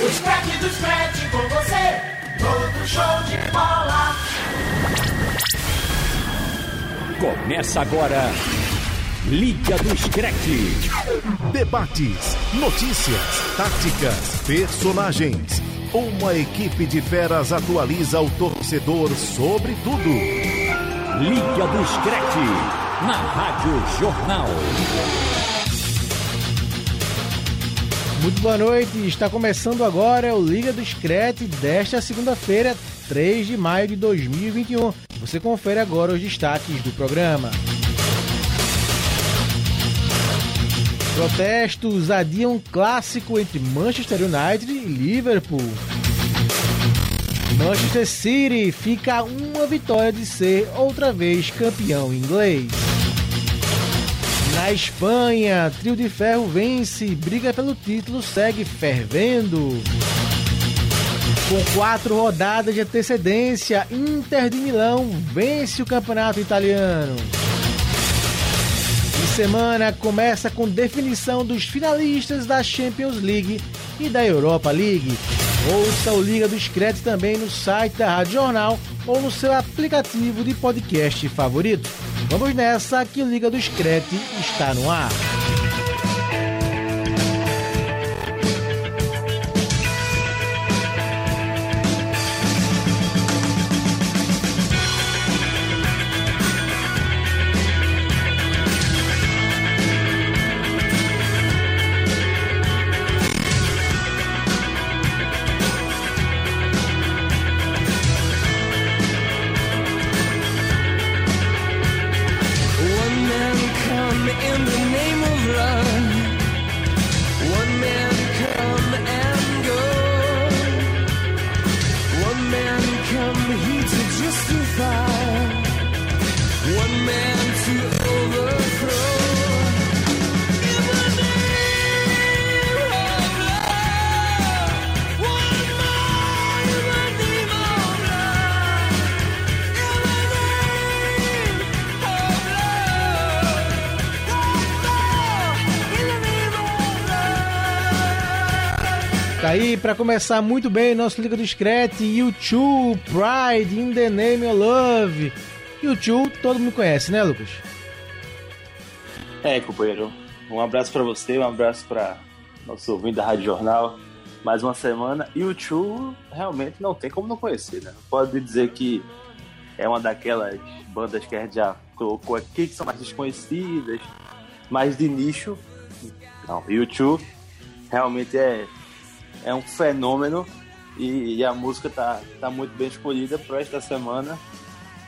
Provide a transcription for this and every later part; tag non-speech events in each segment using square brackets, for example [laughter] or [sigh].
Os craques dos craques com você, todo show de bola. Começa agora. Liga do Screte. Debates, notícias, táticas, personagens. Uma equipe de feras atualiza o torcedor sobre tudo. Liga do Screte. Na Rádio Jornal. Muito boa noite, está começando agora o Liga do Screte desta segunda-feira, 3 de maio de 2021. Você confere agora os destaques do programa. Protestos adiam clássico entre Manchester United e Liverpool. Manchester City fica uma vitória de ser outra vez campeão inglês. Na Espanha, Trio de Ferro vence, briga pelo título segue fervendo. Com quatro rodadas de antecedência, Inter de Milão vence o campeonato italiano. E semana começa com definição dos finalistas da Champions League e da Europa League. Ouça o Liga do Screte também no site da Rádio Jornal ou no seu aplicativo de podcast favorito. Vamos nessa que o Liga do Screte está no ar. Tá aí para começar muito bem nosso Liga do YouTube, Pride, In the Name of Love. YouTube, todo mundo conhece, né, Lucas? É, companheiro. Um abraço pra você, um abraço pra nosso ouvinte da Rádio Jornal. Mais uma semana. E Chu realmente não tem como não conhecer, né? Pode dizer que é uma daquelas bandas que a gente já colocou aqui que são mais desconhecidas, mais de nicho. Não, e Chu realmente é, é um fenômeno e, e a música tá, tá muito bem escolhida para esta semana.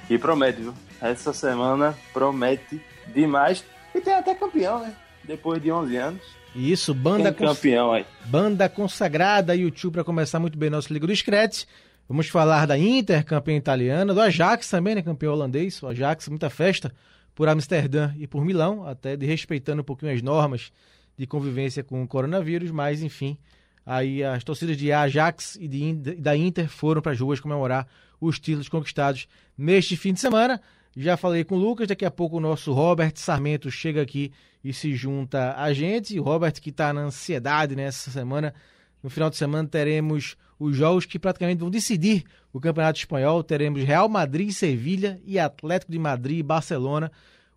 E promete, viu? Essa semana promete demais. E tem até campeão, né? Depois de 11 anos. Isso, banda, cons- campeão aí. banda consagrada YouTube para começar muito bem nosso Liga do Screte. Vamos falar da Inter, campeã italiana, do Ajax também, né, campeão holandês. O Ajax, muita festa por Amsterdã e por Milão, até de respeitando um pouquinho as normas de convivência com o coronavírus, mas enfim, aí as torcidas de Ajax e de da Inter foram para as ruas comemorar os títulos conquistados neste fim de semana. Já falei com o Lucas, daqui a pouco o nosso Robert Sarmento chega aqui e se junta a gente. O Robert que está na ansiedade nessa semana. No final de semana teremos os jogos que praticamente vão decidir o Campeonato Espanhol. Teremos Real Madrid, Sevilha e Atlético de Madrid e Barcelona.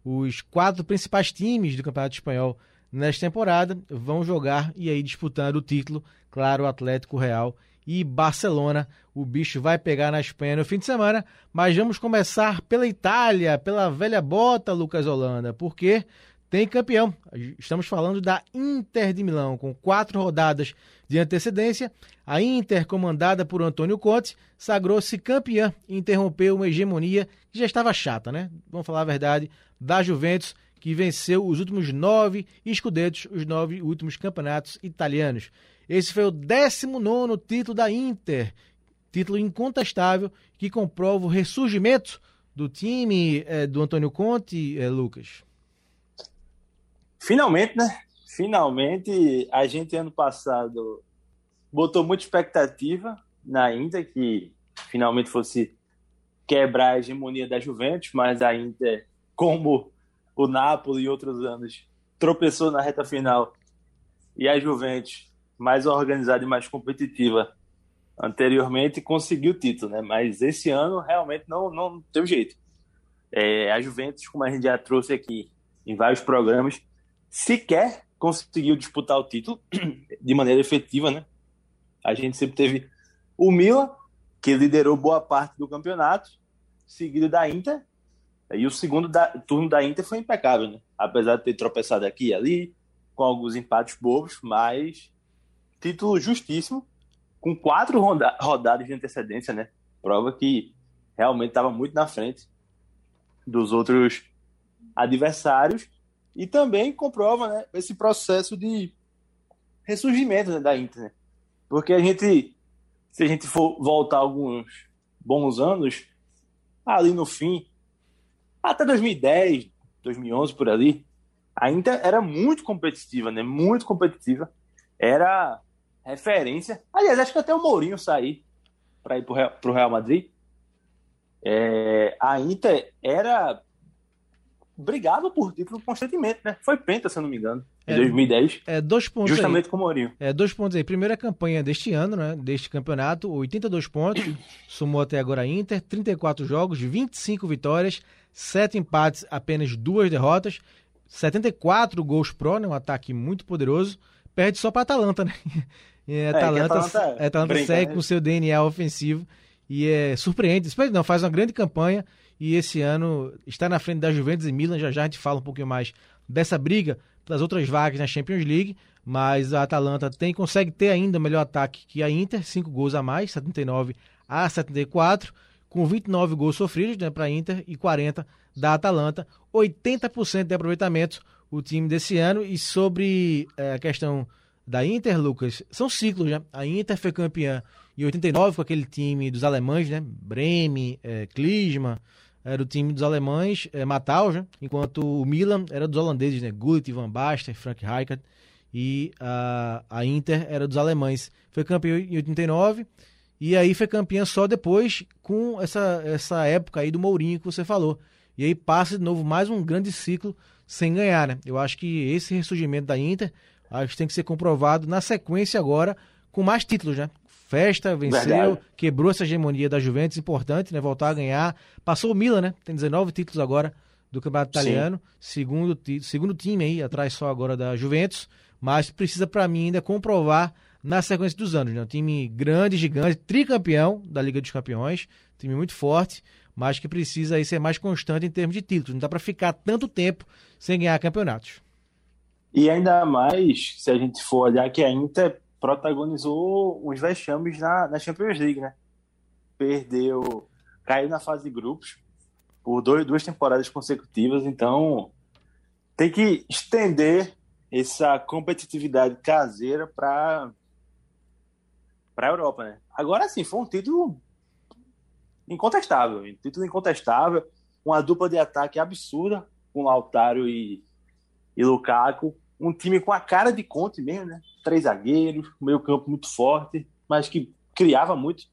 Os quatro principais times do Campeonato Espanhol nesta temporada vão jogar e aí disputando o título, claro, Atlético Real e Barcelona. O bicho vai pegar na Espanha no fim de semana, mas vamos começar pela Itália, pela velha bota, Lucas Holanda, porque tem campeão. Estamos falando da Inter de Milão, com quatro rodadas de antecedência. A Inter, comandada por Antônio Conte, sagrou-se campeã e interrompeu uma hegemonia que já estava chata, né? Vamos falar a verdade, da Juventus, que venceu os últimos nove escudetos, os nove últimos campeonatos italianos. Esse foi o 19 título da Inter, título incontestável que comprova o ressurgimento do time eh, do Antônio Conte, eh, Lucas. Finalmente, né? Finalmente, a gente ano passado botou muita expectativa na Inter que finalmente fosse quebrar a hegemonia da Juventus, mas a Inter, como o Napoli e outros anos, tropeçou na reta final e a Juventus mais organizada e mais competitiva anteriormente conseguiu o título, né? Mas esse ano realmente não, não teve jeito. É, a Juventus, como a gente já trouxe aqui em vários programas, sequer conseguiu disputar o título [clears throat] de maneira efetiva, né? A gente sempre teve o Milan, que liderou boa parte do campeonato, seguido da Inter, e o segundo da, turno da Inter foi impecável, né? Apesar de ter tropeçado aqui e ali, com alguns empates bobos, mas título justíssimo, com quatro roda rodadas de antecedência, né? Prova que realmente estava muito na frente dos outros adversários e também comprova né, esse processo de ressurgimento né, da Inter. Né? Porque a gente, se a gente for voltar alguns bons anos, ali no fim, até 2010, 2011 por ali, a Inter era muito competitiva, né? Muito competitiva. Era referência. Aliás, acho que até o Mourinho sair para ir para o Real Madrid. É, a Inter era brigava por título constantemente, né? Foi penta, se eu não me engano, em É, 2010, É, dois pontos justamente aí. com o Mourinho. É, dois pontos aí. Primeira campanha deste ano, né? Deste campeonato, 82 pontos. Somou até agora a Inter, 34 jogos, 25 vitórias, 7 empates, apenas duas derrotas, 74 gols pró, né? Um ataque muito poderoso. Perde só para Atalanta, né? [laughs] A Atalanta, Atalanta a Atalanta brinca, segue né? com seu DNA ofensivo e é surpreende. Surpreende não, faz uma grande campanha e esse ano está na frente da Juventus e Milan. Já já a gente fala um pouquinho mais dessa briga pelas outras vagas na Champions League, mas a Atalanta tem consegue ter ainda melhor ataque que a Inter, 5 gols a mais, 79 a 74, com 29 gols sofridos né, para a Inter e 40 da Atalanta, 80% de aproveitamento o time desse ano e sobre eh, a questão da Inter, Lucas, são ciclos, né? A Inter foi campeã em 89 com aquele time dos alemães, né? Bremen, eh, Klinsmann, era o time dos alemães, Mataus, né? enquanto o Milan era dos holandeses, né? Gullit, Van Basten, Frank Rijkaard e a, a Inter era dos alemães. Foi campeão em 89 e aí foi campeã só depois com essa, essa época aí do Mourinho que você falou. E aí passa de novo mais um grande ciclo sem ganhar, né? Eu acho que esse ressurgimento da Inter acho que tem que ser comprovado na sequência agora com mais títulos, né? Festa, venceu, Verdade. quebrou essa hegemonia da Juventus, importante, né? Voltar a ganhar. Passou o Milan, né? Tem 19 títulos agora do Campeonato Sim. Italiano. Segundo, segundo time aí, atrás só agora da Juventus. Mas precisa, para mim, ainda comprovar na sequência dos anos, né? Um time grande, gigante, tricampeão da Liga dos Campeões. Time muito forte, mas que precisa aí ser mais constante em termos de títulos. Não dá para ficar tanto tempo sem ganhar campeonatos. E ainda mais, se a gente for olhar que a Inter protagonizou uns vexames na, na Champions League, né? Perdeu, caiu na fase de grupos por dois, duas temporadas consecutivas, então tem que estender essa competitividade caseira para para a Europa, né? Agora sim, foi um título incontestável, um título incontestável, uma dupla de ataque absurda com Lautaro e, e Lukaku, um time com a cara de Conte mesmo, né? Três zagueiros, meio campo muito forte, mas que criava muito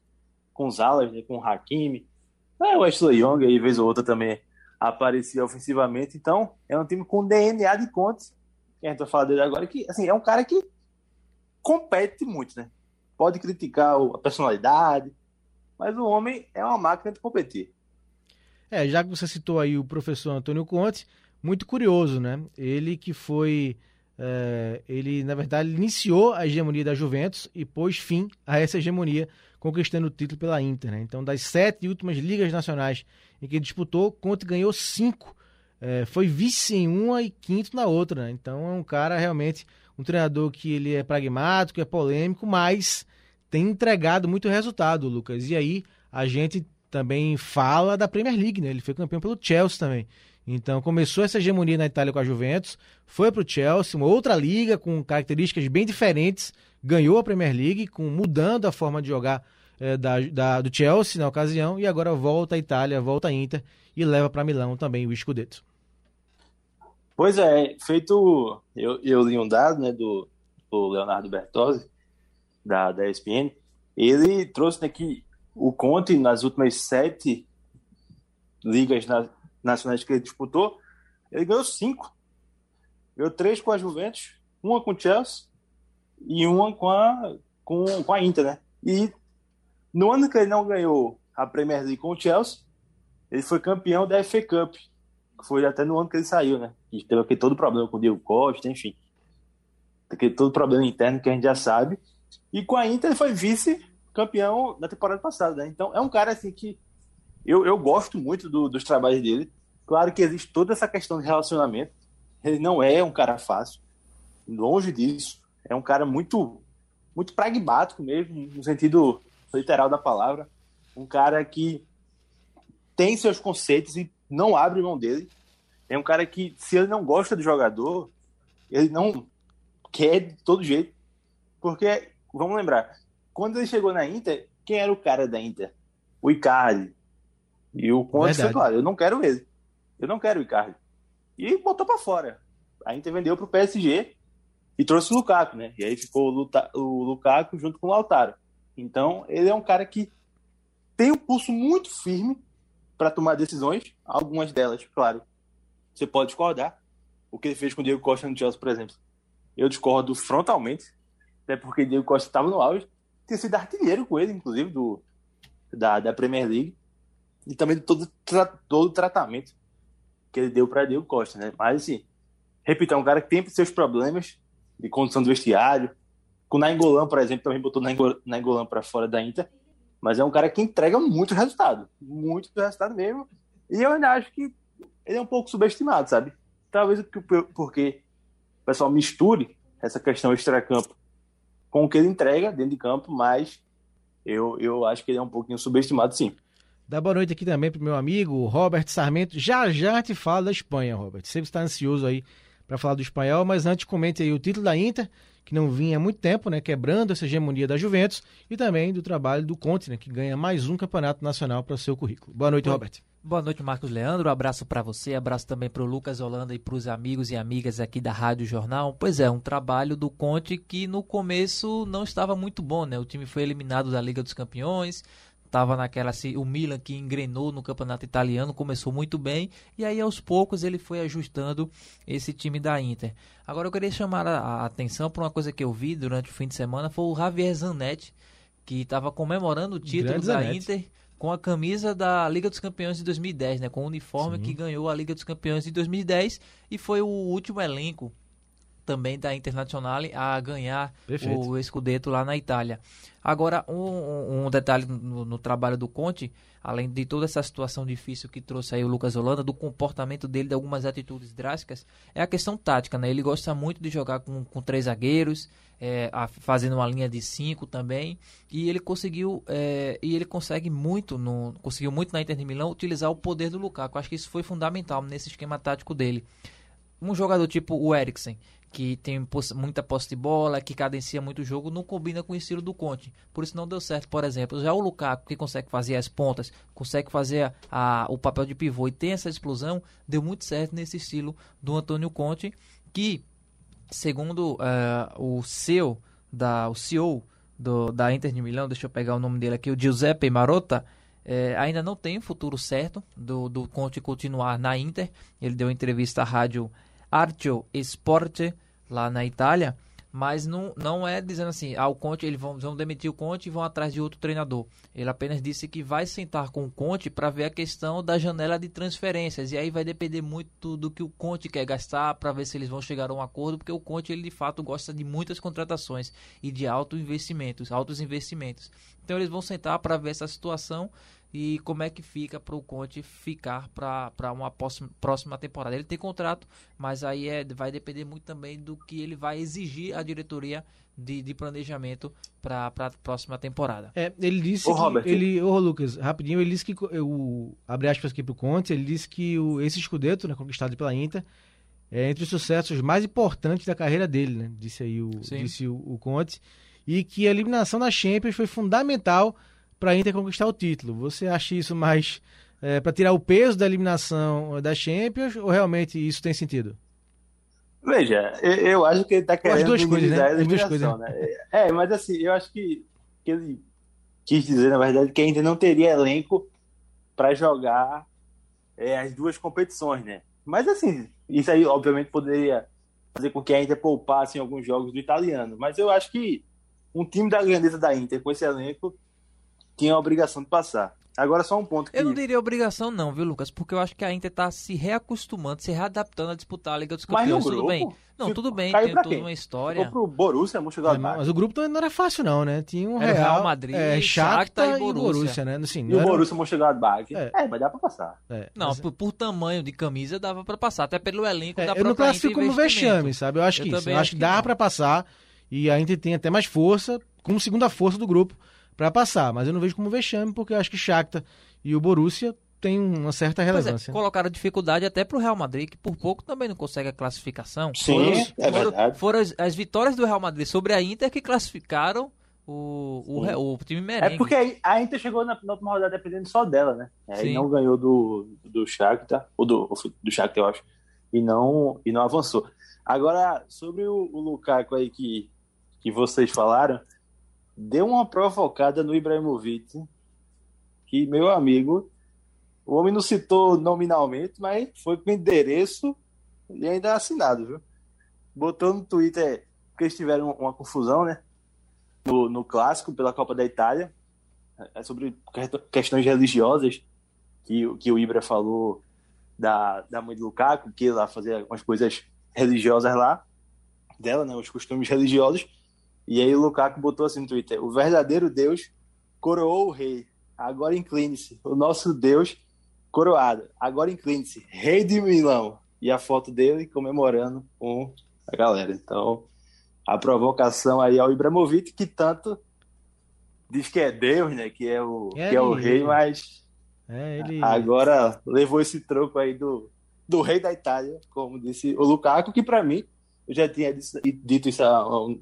com os alas, né? com o Hakimi. É, o Ashley Young, aí, vez ou outra, também aparecia ofensivamente. Então, é um time com DNA de Conte, que a gente vai falar dele agora, que assim, é um cara que compete muito, né? Pode criticar a personalidade, mas o homem é uma máquina de competir. É, já que você citou aí o professor Antônio Conte, muito curioso, né? Ele que foi. é, ele, na verdade, iniciou a hegemonia da Juventus e pôs fim a essa hegemonia, conquistando o título pela Inter. Né? Então, das sete últimas ligas nacionais em que disputou, Conte ganhou cinco. É, foi vice em uma e quinto na outra. Né? Então, é um cara realmente, um treinador que ele é pragmático, é polêmico, mas tem entregado muito resultado, Lucas. E aí, a gente também fala da Premier League, né? Ele foi campeão pelo Chelsea também. Então começou essa hegemonia na Itália com a Juventus, foi para o Chelsea, uma outra liga com características bem diferentes, ganhou a Premier League, com mudando a forma de jogar eh, da, da- do Chelsea na ocasião, e agora volta à Itália, volta à Inter e leva para Milão também o Scudetto. Pois é, feito. Eu, eu li um dado né, do, do Leonardo Bertozzi, da, da ESPN. Ele trouxe né, que o Conte, nas últimas sete ligas na- nacionais que ele disputou, ele ganhou cinco. Ganhou três com a Juventus, uma com o Chelsea e uma com a, com, com a Inter, né? E no ano que ele não ganhou a Premier League com o Chelsea, ele foi campeão da FA Cup, que foi até no ano que ele saiu, né? E teve aquele todo problema com o Diego Costa, enfim. Aquele todo problema interno que a gente já sabe. E com a Inter ele foi vice-campeão da temporada passada, né? Então é um cara assim que eu, eu gosto muito do- dos trabalhos dele. Claro que existe toda essa questão de relacionamento. Ele não é um cara fácil, longe disso. É um cara muito, muito pragmático mesmo, no sentido literal da palavra. Um cara que tem seus conceitos e não abre mão dele. É um cara que, se ele não gosta do jogador, ele não quer de todo jeito. Porque, vamos lembrar, quando ele chegou na Inter, quem era o cara da Inter? O Icardi. E o Conte foi claro, eu não quero ele. Eu não quero o Icardi. E botou pra fora. A Inter vendeu pro PSG e trouxe o Lukaku, né? E aí ficou o, Luta- o Lukaku junto com o Lautaro. Então, ele é um cara que tem um pulso muito firme para tomar decisões, algumas delas, claro. Você pode discordar. O que ele fez com o Diego Costa no Chelsea, por exemplo. Eu discordo frontalmente, até porque Diego Costa estava no auge. Tinha sido artilheiro com ele, inclusive, do, da, da Premier League. E também de todo, tra- todo o tratamento que ele deu para Diego Costa, né? Mas, assim, repito, é um cara que tem seus problemas de condição do vestiário. Com o Nainggolan, por exemplo, também botou Nainggolan- para fora da Inter. Mas é um cara que entrega muito resultado. Muito resultado mesmo. E eu ainda acho que ele é um pouco subestimado, sabe? Talvez por- porque o pessoal misture essa questão extracampo com o que ele entrega dentro de campo, mas eu, eu acho que ele é um pouquinho subestimado, sim. Dá boa noite aqui também pro meu amigo Robert Sarmento. Já já te fala da Espanha, Robert. Sempre está ansioso aí para falar do espanhol, mas antes comente aí o título da Inter, que não vinha há muito tempo, né, quebrando essa hegemonia da Juventus, e também do trabalho do Conte, né, que ganha mais um campeonato nacional para o seu currículo. Boa noite, Boa- Robert. Boa noite, Marcos Leandro. abraço para você, abraço também para o Lucas Holanda e para os amigos e amigas aqui da Rádio Jornal. Pois é, um trabalho do Conte que no começo não estava muito bom, né? O time foi eliminado da Liga dos Campeões, estava naquela o Milan que engrenou no campeonato italiano, começou muito bem e aí aos poucos ele foi ajustando esse time da Inter. Agora eu queria chamar a, a atenção para uma coisa que eu vi durante o fim de semana, foi o Javier Zanetti, que estava comemorando o título Grande da Zanetti. Inter com a camisa da Liga dos Campeões de 2010, né? Com o uniforme Sim. que ganhou a Liga dos Campeões de 2010 e foi o último elenco também da Internacional a ganhar Perfeito. o Scudetto lá na Itália. Agora, um, um- um detalhe no, no trabalho do Conte, além de toda essa situação difícil que trouxe aí o Lucas Holanda, do comportamento dele, de algumas atitudes drásticas, é a questão tática, né? Ele gosta muito de jogar com, com três zagueiros, é, a- fazendo uma linha de cinco também, e ele conseguiu, é, e ele consegue muito, no, conseguiu muito na Inter de Milão utilizar o poder do Lukaku. Acho que isso foi fundamental nesse esquema tático dele um jogador tipo o Eriksen, que tem muita posse de bola, que cadencia muito o jogo, não combina com o estilo do Conte. Por isso não deu certo, por exemplo. Já o Lukaku, que consegue fazer as pontas, consegue fazer a- o papel de pivô e tem essa explosão, deu muito certo nesse estilo do Antônio Conte, que, segundo eh, o CEO da, o CEO do, da Inter de Milão, deixa eu pegar o nome dele aqui, o Giuseppe Marotta, é, ainda não tem o futuro certo do, do Conte continuar na Inter. Ele deu entrevista à rádio Arcio Sport lá na Itália, mas não, não é dizendo assim, ah, o Conte, eles vão, vão demitir o Conte e vão atrás de outro treinador. Ele apenas disse que vai sentar com o Conte para ver a questão da janela de transferências e aí vai depender muito do que o Conte quer gastar para ver se eles vão chegar a um acordo, porque o Conte ele de fato gosta de muitas contratações e de alto investimentos, altos investimentos. Então eles vão sentar para ver essa situação e como é que fica para o Conte ficar para uma próxima, próxima temporada. Ele tem contrato, mas aí é, vai depender muito também do que ele vai exigir a diretoria de, de planejamento para a próxima temporada. É, ele disse Ô, que Robert. ele, ô Lucas, rapidinho, ele disse que o abre aspas aqui pro Conte, ele disse que o, esse escudeto, né, conquistado pela Inter, é entre os sucessos mais importantes da carreira dele, né? Disse aí o, Sim. disse o, o Conte, e que a eliminação da Champions foi fundamental para a Inter conquistar o título. Você acha isso mais para tirar o peso da eliminação da Champions ou realmente isso tem sentido? Veja, eu, acho que ele tá querendo duas coisas, né? As duas eliminação, né? É, mas assim, eu acho que, que ele quis dizer, na verdade, que ainda não teria elenco para jogar é, as duas competições, né? Mas assim, isso aí obviamente poderia fazer com que a Inter poupasse em alguns jogos do italiano. Mas eu acho que um time da grandeza da Inter com esse elenco tinha a obrigação de passar. Agora só um ponto que Eu não diria obrigação não, viu, Lucas? Porque eu acho que a Inter tá se reacostumando, se readaptando a disputar a Liga dos Mas no Campeões. Tudo grupo, bem. Não, ficou- tudo bem, caiu tem toda quem? uma história. ficou pro Borussia É, Mönchengladbach. mas o grupo também não era fácil, não, né? Tinha um Era o Real, Real Madrid, é, Shakhtar Shakhtar e e Borussia, Borussia. né? Assim, E o era- Borussia Mönchengladbach. É. É. mas dá pra passar. é, Não, mas- por, por tamanho de camisa dava pra passar, até pelo elenco É, da eu não classifico como vexame, sabe? Eu acho Eu que isso. Eu acho que que dá pra passar e a Inter tem até mais força, como segunda força do grupo, pra passar. Mas eu não vejo como vexame, porque eu acho que Shakhtar e o Borussia têm uma certa é, relevância. colocaram dificuldade até pro Real Madrid, que por pouco também não consegue a classificação. Sim, Foram- é verdade. foram as, as vitórias do Real Madrid sobre a Inter que classificaram o, o, o time merengue. É porque a Inter chegou na, na última rodada dependendo só dela, né? Aí Sim. não ganhou do, do Shakhtar, ou do, do Shakhtar, eu acho, e não, e não avançou. Agora, sobre o, o Lukaku aí que, que vocês falaram, deu uma provocada no Ibrahimovic, que, meu amigo, o homem não citou nominalmente, mas foi com endereço e ainda assinado, viu? Botou no Twitter, porque eles tiveram uma confusão, né? No, no clássico pela Copa da Itália, é sobre quest- questões religiosas que, o- que o Ibra falou da, da mãe do Lukaku, que ela fazia umas coisas religiosas lá, dela, né, os costumes religiosos, e aí o Lukaku botou assim no Twitter, o verdadeiro Deus coroou o rei, agora incline-se, o nosso Deus coroado, agora incline-se, rei de Milão, e a foto dele comemorando com a galera, então a provocação aí ao Ibrahimovic, que tanto diz que é Deus, né? Que é o, É que é o ele. rei, mas É, ele... agora levou esse troco aí do, do rei da Itália, como disse o Lukaku, que pra mim, eu já tinha dito, dito isso há, um-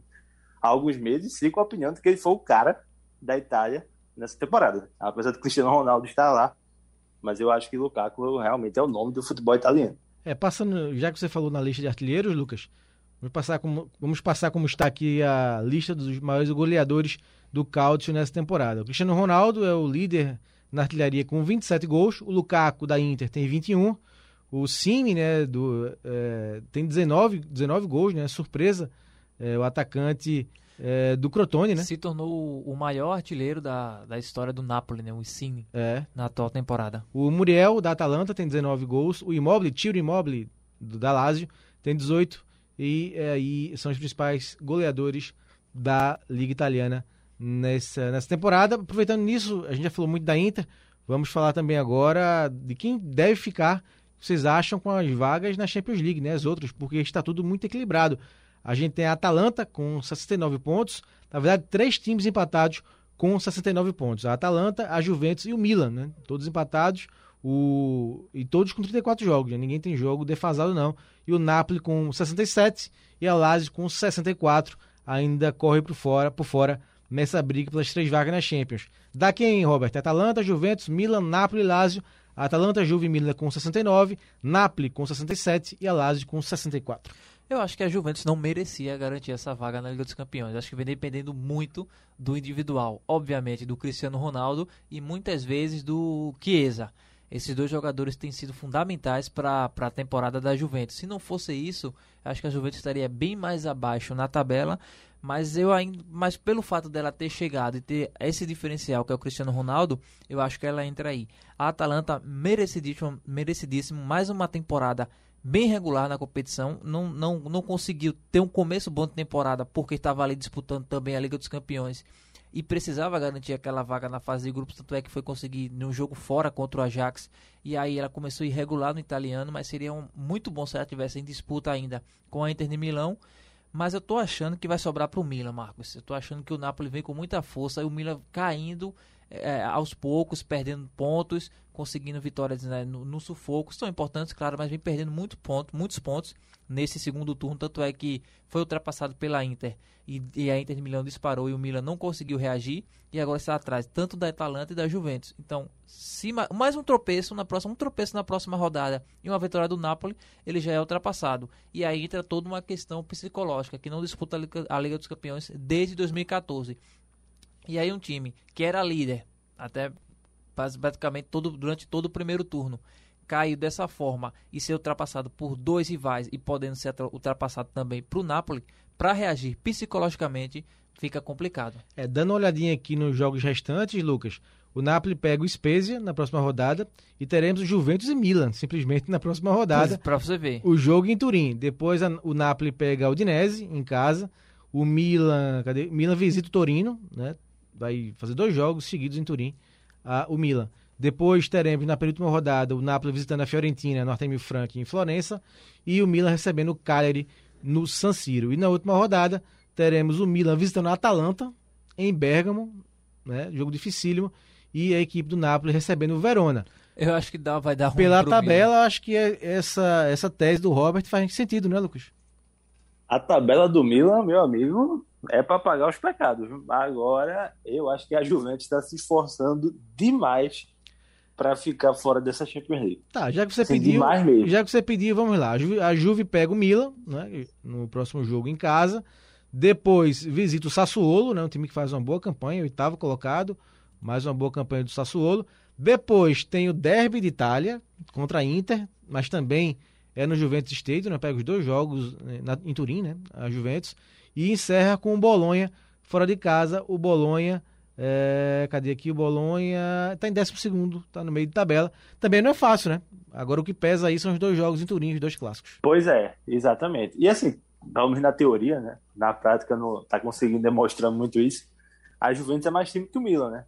há alguns meses, sigo a opinião de que ele foi o cara da Itália nessa temporada. Apesar do Cristiano Ronaldo estar lá, mas eu acho que Lukaku realmente é o nome do futebol italiano. É, passando, já que você falou na lista de artilheiros, Lucas, vamos passar como, vamos passar como está aqui a lista dos maiores goleadores do Calcio nessa temporada. O Cristiano Ronaldo é o líder na artilharia com 27 gols, o Lukaku da Inter tem 21, o Simi, né, do, é, tem 19, 19 gols, né, surpresa, é, o atacante é, do Crotone, né? Se tornou o maior artilheiro da, da história do Napoli, né? O Insigne, É. na atual temporada. O Muriel, da Atalanta, tem 19 gols. O Immobile, Tiro Immobile, do, da Lazio, tem 18. E é, aí são os principais goleadores da Liga Italiana nessa, nessa temporada. Aproveitando nisso, a gente já falou muito da Inter. Vamos falar também agora de quem deve ficar, vocês acham, com as vagas na Champions League, né? As outras, porque está tudo muito equilibrado. A gente tem a Atalanta com 69 pontos. Na verdade, três times empatados com 69 pontos. A Atalanta, a Juventus e o Milan, né? Todos empatados. O... E todos com 34 jogos. Né? Ninguém tem jogo defasado, não. E o Napoli com 67 e a Lazio com 64. Ainda corre por fora, por fora nessa briga pelas três vagas na Champions. Da quem, Robert? Atalanta, Juventus, Milan, Napoli e Lazio. Atalanta, Juve e Milan com 69, Napoli com 67 e a Lazio com 64. Eu acho que a Juventus não merecia garantir essa vaga na Liga dos Campeões. Acho que vem dependendo muito do individual. Obviamente, do Cristiano Ronaldo e muitas vezes do Chiesa. Esses dois jogadores têm sido fundamentais para a temporada da Juventus. Se não fosse isso, acho que a Juventus estaria bem mais abaixo na tabela. Mas eu ainda, mas pelo fato dela ter chegado e ter esse diferencial que é o Cristiano Ronaldo, eu acho que ela entra aí. A Atalanta merecidíssimo, merecidíssimo mais uma temporada bem regular na competição, não, não, não conseguiu ter um começo bom de temporada porque estava ali disputando também a Liga dos Campeões e precisava garantir aquela vaga na fase de grupos, tanto é que foi conseguir num jogo fora contra o Ajax e aí ela começou irregular no italiano, mas seria um, muito bom se ela tivesse em disputa ainda com a Inter de Milão. Mas eu tô achando que vai sobrar pro Milan, Marcos. Eu tô achando que o Napoli vem com muita força e o Milan caindo é, aos poucos, perdendo pontos, conseguindo vitórias né, no, no sufoco. São importantes, claro, mas vem perdendo muito ponto, muitos pontos nesse segundo turno. Tanto é que foi ultrapassado pela Inter e, e a Inter de Milão disparou e o Milan não conseguiu reagir. E agora está atrás tanto da Atalanta e da Juventus. Então, se ma- mais um tropeço na próxima, um tropeço na próxima rodada e uma vitória do Napoli, ele já é ultrapassado. E aí entra toda uma questão psicológica que não disputa a Liga, a Liga dos Campeões desde 2014. E aí um time que era líder até bas- basicamente todo, durante todo o primeiro turno cair dessa forma e ser ultrapassado por dois rivais e podendo ser ultrapassado também para o Napoli, para reagir psicologicamente fica complicado. É, dando uma olhadinha aqui nos jogos restantes, Lucas, o Napoli pega o Spezia na próxima rodada e teremos o Juventus e Milan, simplesmente na próxima rodada. Para você ver. O jogo em Turim. Depois a- o Napoli pega a Udinese em casa. O Milan, cadê? Milan visita o Torino, né? Vai fazer dois jogos seguidos em Turim. o Milan. Depois teremos na penúltima rodada o Napoli visitando a Fiorentina no Artemio Franchi em Florença e o Milan recebendo o Cagliari no San Siro. E na última rodada teremos o Milan visitando a Atalanta em Bergamo, né? Jogo dificílimo e a equipe do Napoli recebendo o Verona. Eu acho que dá, vai dar ruim Pela tabela, acho que é- essa, essa tese do Robert faz sentido, né, Lucas? A tabela do Milan, meu amigo, é para pagar os pecados. Agora, eu acho que a Juventus está se esforçando demais para ficar fora dessa Champions League. Tá, já que você Sim, pediu, já que você pediu, vamos lá. A Juve, a Juve pega o Milan, né, no próximo jogo em casa. Depois visita o Sassuolo, né, um time que faz uma boa campanha, oitavo colocado, mais uma boa campanha do Sassuolo. Depois tem o Derby de Itália contra a Inter, mas também é no Juventus Stadium, né, pega os dois jogos né, na- em Turim, né, a Juventus, e encerra com o Bolonha fora de casa. O Bolonha, é, cadê aqui? O Bolonha está em 12 está no meio de tabela. Também não é fácil, né? Agora o que pesa aí são os dois jogos em Turim, os dois clássicos. Pois é, exatamente. E assim, menos na teoria, né? Na prática não tá conseguindo demonstrar muito isso. A Juventus é mais time que o Milan, né?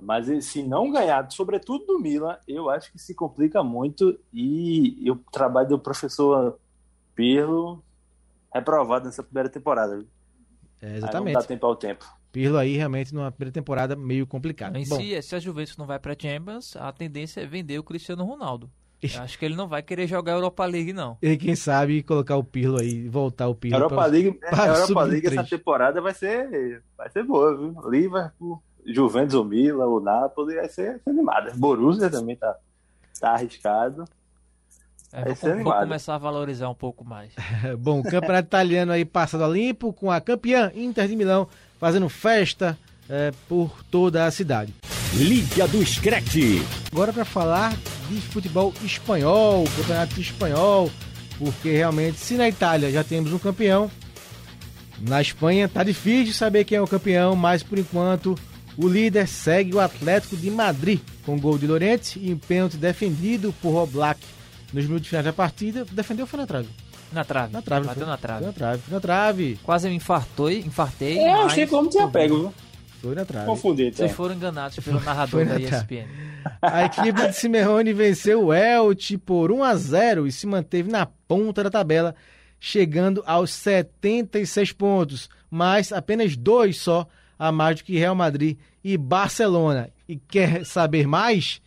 Mas se não ganhar, sobretudo do Milan, eu acho que se complica muito e, o trabalho do professor Pirlo reprovado nessa primeira temporada. É, Aí Não exatamente. dá tempo ao tempo. Pirlo aí realmente numa primeira temporada meio complicada. Bom, si, se a Juventus não vai para Champions, a tendência é vender o Cristiano Ronaldo. Eu acho que ele não vai querer jogar a Europa League, não. e quem sabe colocar o Pirlo aí, voltar o Pirlo. Europa pra- League, para a Europa sub-23. League essa temporada vai ser, vai ser boa, viu? Liverpool, Juventus, o Milan, o Napoli, vai ser, vai ser animada. Borussia também tá, tá arriscado. É, Vai vou, vou animado. começar a valorizar um pouco mais. [laughs] Bom, o campeonato italiano aí passado a limpo, com a campeã Inter de Milão fazendo festa é, por toda a cidade. Liga do Screte. Agora para falar de futebol espanhol, campeonato espanhol, porque realmente se na Itália já temos um campeão, na Espanha tá difícil saber quem é o campeão, mas por enquanto o líder segue o Atlético de Madrid com gol de Lorente e um pênalti defendido por Oblak nos minutos finais da partida. Defendeu ou foi na trave? Na trave. Na trave. Bateu foi? na trave. Foi na trave. Foi na trave. Quase me infartou, infartei. É, eu achei como tinha pego, viu? Foi na trave. Confundi, então. Vocês foram enganados pelo narrador da. ESPN. A equipe de Simeone venceu o Elche por 1 a 0 e se manteve na ponta da tabela, chegando aos 76 pontos, mas apenas dois só a mais do que Real Madrid e Barcelona. E quer saber mais?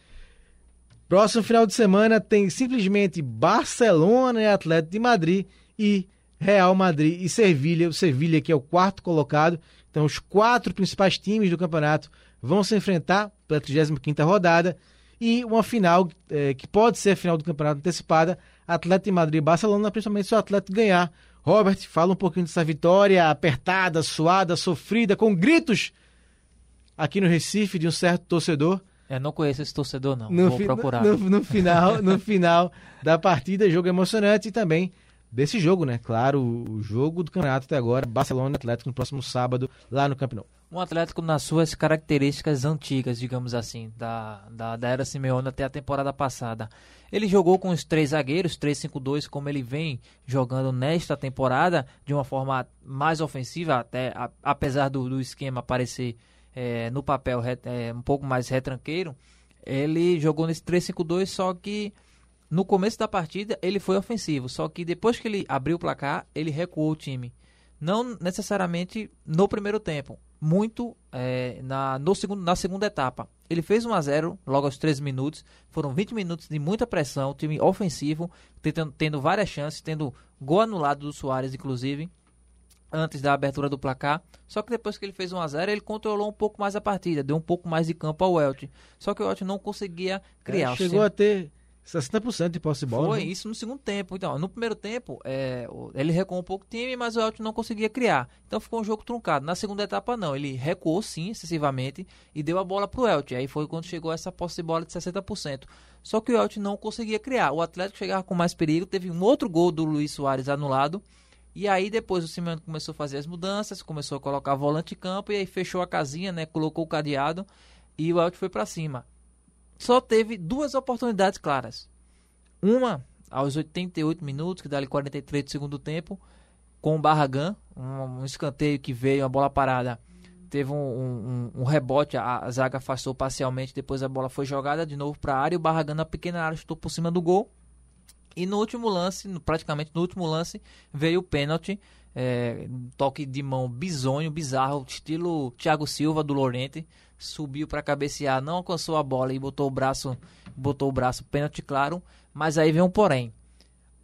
Próximo final de semana tem simplesmente Barcelona e Atlético de Madrid e Real Madrid e Sevilha. O Sevilha que é o quarto colocado. Então os quatro principais times do campeonato vão se enfrentar pela 35ª rodada e uma final eh, que pode ser a final do campeonato antecipada, Atlético de Madrid e Barcelona, principalmente se o Atlético ganhar. Robert, fala um pouquinho dessa vitória apertada, suada, sofrida, com gritos aqui no Recife de um certo torcedor. Eu não conheço esse torcedor, não. No, Vou procurar. no- no final, no final da partida, jogo emocionante e também desse jogo, né? Claro, o jogo do campeonato até agora, Barcelona e Atlético no próximo sábado, lá no Camp Nou. Um Atlético nas suas características antigas, digamos assim, da, da, da era Simeone até a temporada passada. Ele jogou com os três zagueiros, 3-5-2, como ele vem jogando nesta temporada, de uma forma mais ofensiva, até a- apesar do, do esquema parecer eh, no papel eh, um pouco mais retranqueiro. Ele jogou nesse 3-5-2, só que no começo da partida ele foi ofensivo, só que depois que ele abriu o placar, ele recuou o time. Não necessariamente no primeiro tempo, muito eh, na, no segundo, na segunda etapa. Ele fez 1 a 0 logo aos 13 minutos. Foram 20 minutos de muita pressão, time ofensivo, tentando, tendo várias chances, tendo gol anulado do Soares, inclusive, antes da abertura do placar. Só que depois que ele fez 1 a 0 ele controlou um pouco mais a partida, deu um pouco mais de campo ao Elche. Só que o Elche não conseguia criar. É, chegou a ter 60% de posse de bola. Foi né? isso no segundo tempo. Então, no primeiro tempo, é, ele recuou um pouco o time, mas o Elton não conseguia criar. Então ficou um jogo truncado. Na segunda etapa, não. Ele recuou sim, excessivamente, e deu a bola pro Elton. Aí foi quando chegou essa posse de bola de 60%. Só que o Elton não conseguia criar. O Atlético chegava com mais perigo. Teve um outro gol do Luiz Soares anulado. E aí depois o Simeone começou a fazer as mudanças, começou a colocar volante em campo, e aí fechou a casinha, né? Colocou o cadeado, e o Elton foi para cima. Só teve duas oportunidades claras. Uma aos 88 minutos, que dá ali 43 do segundo tempo, com o Barragan, um, um escanteio que veio, uma bola parada. Teve um, um- um- rebote, a, a zaga afastou parcialmente, depois a bola foi jogada de novo para a área, o Barragan na pequena área chutou por cima do gol. E no último lance, praticamente no último lance, veio o pênalti, é, toque de mão bizonho, bizarro, estilo Thiago Silva do Lorente, subiu para cabecear, não alcançou a bola e botou o braço, botou o braço pênalti claro, mas aí vem um porém.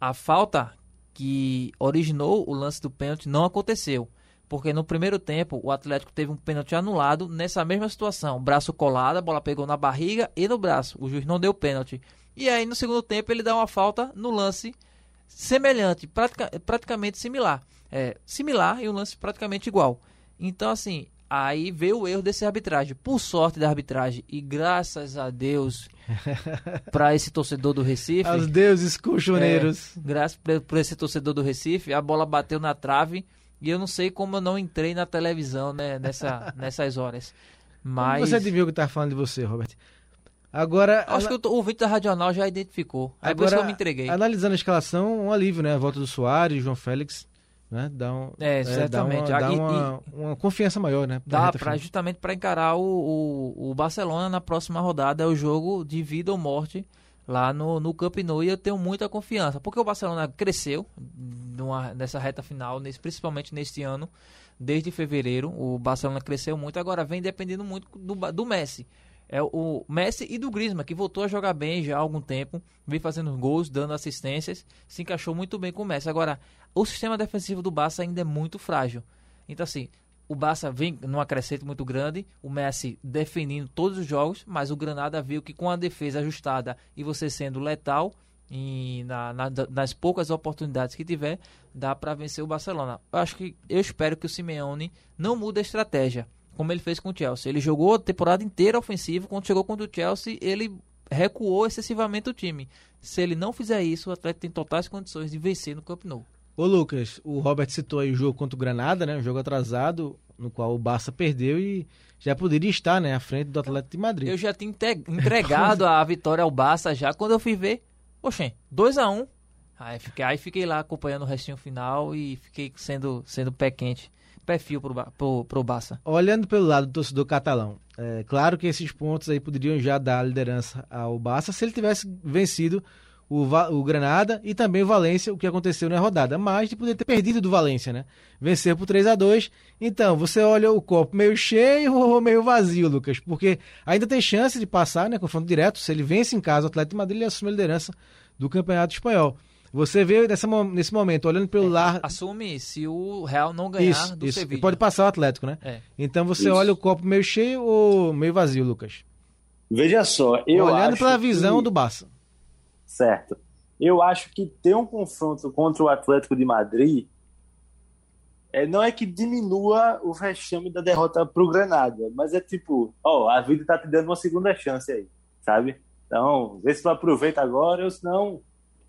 A falta que originou o lance do pênalti não aconteceu. Porque no primeiro tempo o Atlético teve um pênalti anulado nessa mesma situação. Braço colado, a bola pegou na barriga e no braço. O juiz não deu pênalti. E aí no segundo tempo ele dá uma falta no lance semelhante, pratica- praticamente similar. É, similar e um lance praticamente igual. Então, assim, aí veio o erro desse arbitragem. Por sorte da arbitragem, e graças a Deus [laughs] para esse torcedor do Recife. Aos deuses colchoneiros. É, graças por, esse torcedor do Recife, a bola bateu na trave e eu não sei como eu não entrei na televisão né, nessa, [laughs] nessas horas. Mas Você adivinhou que tá falando de você, Robert? Agora, acho que o, o ouvinte da Radional já identificou. Aí por isso agora que eu me entreguei. analisando a escalação, um alívio, né? A volta do Soares, João Félix, né? Dá um, É, dá certamente. uma, dá Ah, e- uma, uma confiança maior, né? Dá final. justamente para encarar o, o, o Barcelona na próxima rodada. É o jogo de vida ou morte lá no, no Camp Nou e eu tenho muita confiança. Porque o Barcelona cresceu numa, nessa reta final, nesse, principalmente neste ano, desde fevereiro. O Barcelona cresceu muito, agora vem dependendo muito do, do Messi. É o Messi e do Griezmann, que voltou a jogar bem já há algum tempo, vem fazendo gols, dando assistências, se encaixou muito bem com o Messi. Agora, o sistema defensivo do Barça ainda é muito frágil. Então, assim, o Barça vem num acrescento muito grande, o Messi defendendo todos os jogos, mas o Granada viu que com a defesa ajustada e você sendo letal em- na- na- nas poucas oportunidades que tiver, dá para vencer o Barcelona. Eu acho que eu espero que o Simeone não mude a estratégia, como ele fez com o Chelsea. Ele jogou a temporada inteira ofensivo, quando chegou contra o Chelsea, ele recuou excessivamente o time. Se ele não fizer isso, o Atlético tem totais condições de vencer no Camp Nou. Ô Lucas, o Robert citou aí o jogo contra o Granada, né? Um jogo atrasado, no qual o Barça perdeu e já poderia estar, né? À frente do Atlético de Madrid. Eu já tinha entregado a vitória ao Barça já quando eu fui ver. Oxê, 2x1. Aí fiquei, aí fiquei lá acompanhando o restinho final e fiquei sendo, sendo pé quente. Ba- pro, pro Barça. Olhando pelo lado do torcedor catalão, é claro que esses pontos aí poderiam já dar liderança ao Barça se ele tivesse vencido o, o Granada e também o Valência, o que aconteceu na rodada, mas de poder ter perdido do Valência, né? Vencer por 3 a 2 Então, você olha o copo meio cheio ou meio vazio, Lucas? Porque ainda tem chance de passar, né? Confronto direto. Se ele vence em casa o Atlético de Madrid, ele assume a liderança do Campeonato Espanhol. Você vê nessa, nesse momento, olhando pelo lar. Assume se o Real não ganhar Isso, do isso. Sevilla. Pode passar o Atlético, né? É. Então você Isso. olha o copo meio cheio ou meio vazio, Lucas? Veja só, eu Olhando pela visão que- do Barça. Certo. Eu acho que ter um confronto contra o Atlético de Madrid é, não é que diminua o vexame da derrota pro Granada, mas é tipo, ó, a vida tá te dando uma segunda chance aí, sabe? Então, vê se tu aproveita agora ou senão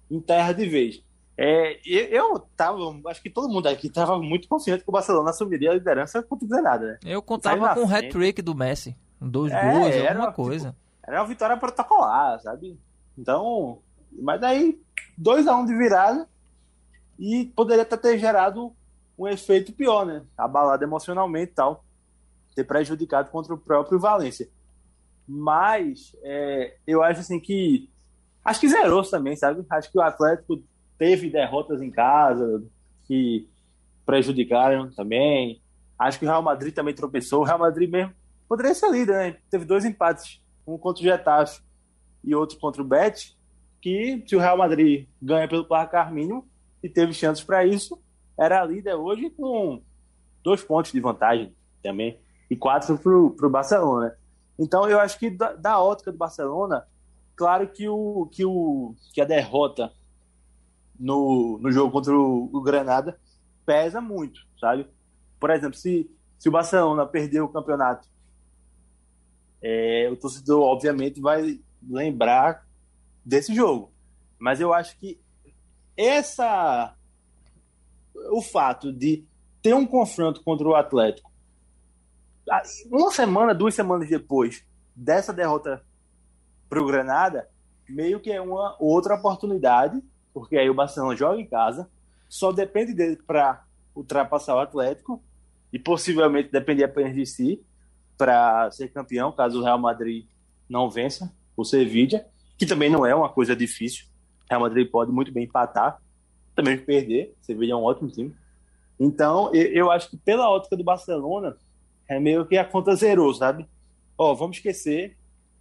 enterra de vez. É, eu, tava, acho que todo mundo aqui tava muito confiante que o Barcelona assumiria a liderança contra o Granada, né? Eu contava com o hat-trick do Messi. Dois É, gols, era alguma tipo, coisa. Era uma vitória protocolar, sabe? Então, mas daí 2 a 1 de virada e poderia até ter gerado um efeito pior, né? Abalado emocionalmente e tal, ter prejudicado contra o próprio Valência. Mas é, eu acho assim que acho que zerou também, sabe? Acho que o Atlético teve derrotas em casa que prejudicaram também. Acho que o Real Madrid também tropeçou. O Real Madrid mesmo poderia ser líder, né? Teve dois empates, um contra o Getafe e outro contra o Bet, que se o Real Madrid ganha pelo placar mínimo e teve chances para isso, era líder hoje com dois pontos de vantagem também e quatro para o Barcelona. Então eu acho que da, da ótica do Barcelona claro que, o, que, o, que a derrota no, no jogo contra o, o Granada pesa muito, sabe? Por exemplo, se, se o Barcelona perder o campeonato, é, o torcedor, obviamente, vai lembrar desse jogo. Mas eu acho que essa. O fato de ter um confronto contra o Atlético, uma semana, duas semanas depois dessa derrota para o Granada, meio que é uma outra oportunidade, porque aí o Barcelona joga em casa, só depende dele para ultrapassar o Atlético e possivelmente depender apenas de si para ser campeão, caso o Real Madrid não vença o Sevilla, que também não é uma coisa difícil. Real Madrid pode muito bem empatar, também perder. O Sevilla é um ótimo time. Então, eu, acho que pela ótica do Barcelona, é meio que a conta zerou, sabe? Ó, vamos esquecer.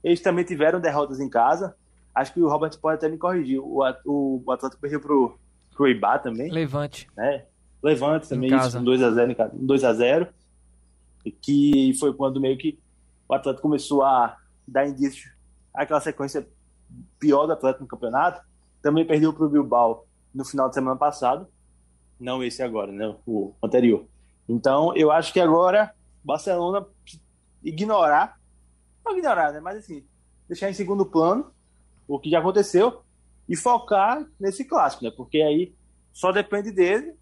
Eles também tiveram derrotas em casa. Acho que o Robert pode até me corrigir. O, o, o Atlético perdeu pro, pro Ibá também Levante. né? Levante também, isso, casa. um 2x0 em casa, um 2x0, que foi quando meio que o Atlético começou a dar indícios aquela sequência pior do Atlético no campeonato. Também perdeu para o Bilbao no final de semana passado, não esse agora, né? O anterior. Então, eu acho que agora Barcelona ignorar, não ignorar, né? Mas assim, deixar em segundo plano o que já aconteceu e focar nesse clássico, né? Porque aí só depende dele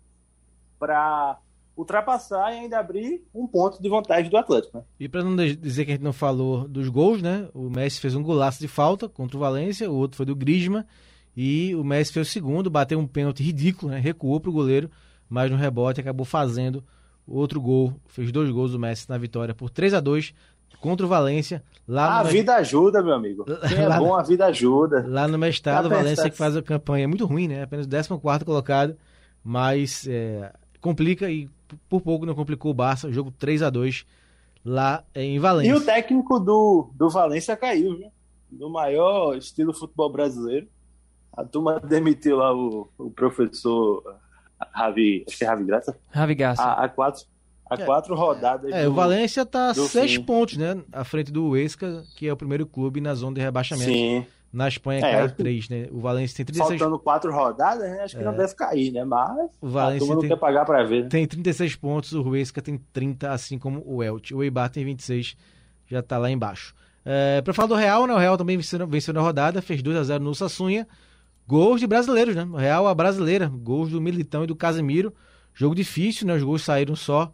para ultrapassar e ainda abrir um ponto de vantagem do Atlético, né? E para não dizer que a gente não falou dos gols, né? O Messi fez um golaço de falta contra o Valência, o outro foi do Griezmann e o Messi fez o segundo, bateu um pênalti ridículo, né? Recuou pro goleiro, mas no rebote acabou fazendo outro gol. Fez dois gols o Messi na vitória por 3 a 2 contra o Valência lá a no vida ajuda, meu amigo. [laughs] Quem é Lá- bom, a vida ajuda. lá no Mestado, o Tá Valência que faz a campanha muito ruim, né? Apenas 14 colocado, mas é, complica e por pouco não complicou o Barça, jogo 3 a 2 lá em E Valência. o técnico do, do Valência caiu, viu? No maior estilo futebol brasileiro. A turma demitiu lá o, o professor Ravi, acho que é Ravi Graça, Ravi Garcia. a, a quatro, a quatro rodadas. É, do- o Valência tá do seis fim. pontos, né? À frente do Huesca, que é o primeiro clube na zona de rebaixamento. Sim, Na Espanha É, que- três, né? O Valência tem 36, faltando quatro rodadas, né? acho que não deve cair, né? Mas o a Valência turma não tem, quer pagar para ver. né? tem 36 pontos, o Huesca tem 30, assim como o Elche. O Eibar tem 26, já tá lá embaixo. É, pra falar do Real, né? O Real também venceu, venceu na rodada, fez 2 a 0 no Sassunha. Gols de brasileiros, né? O Real, a brasileira. Gols do Militão e do Casemiro. Jogo difícil, né? Os gols saíram só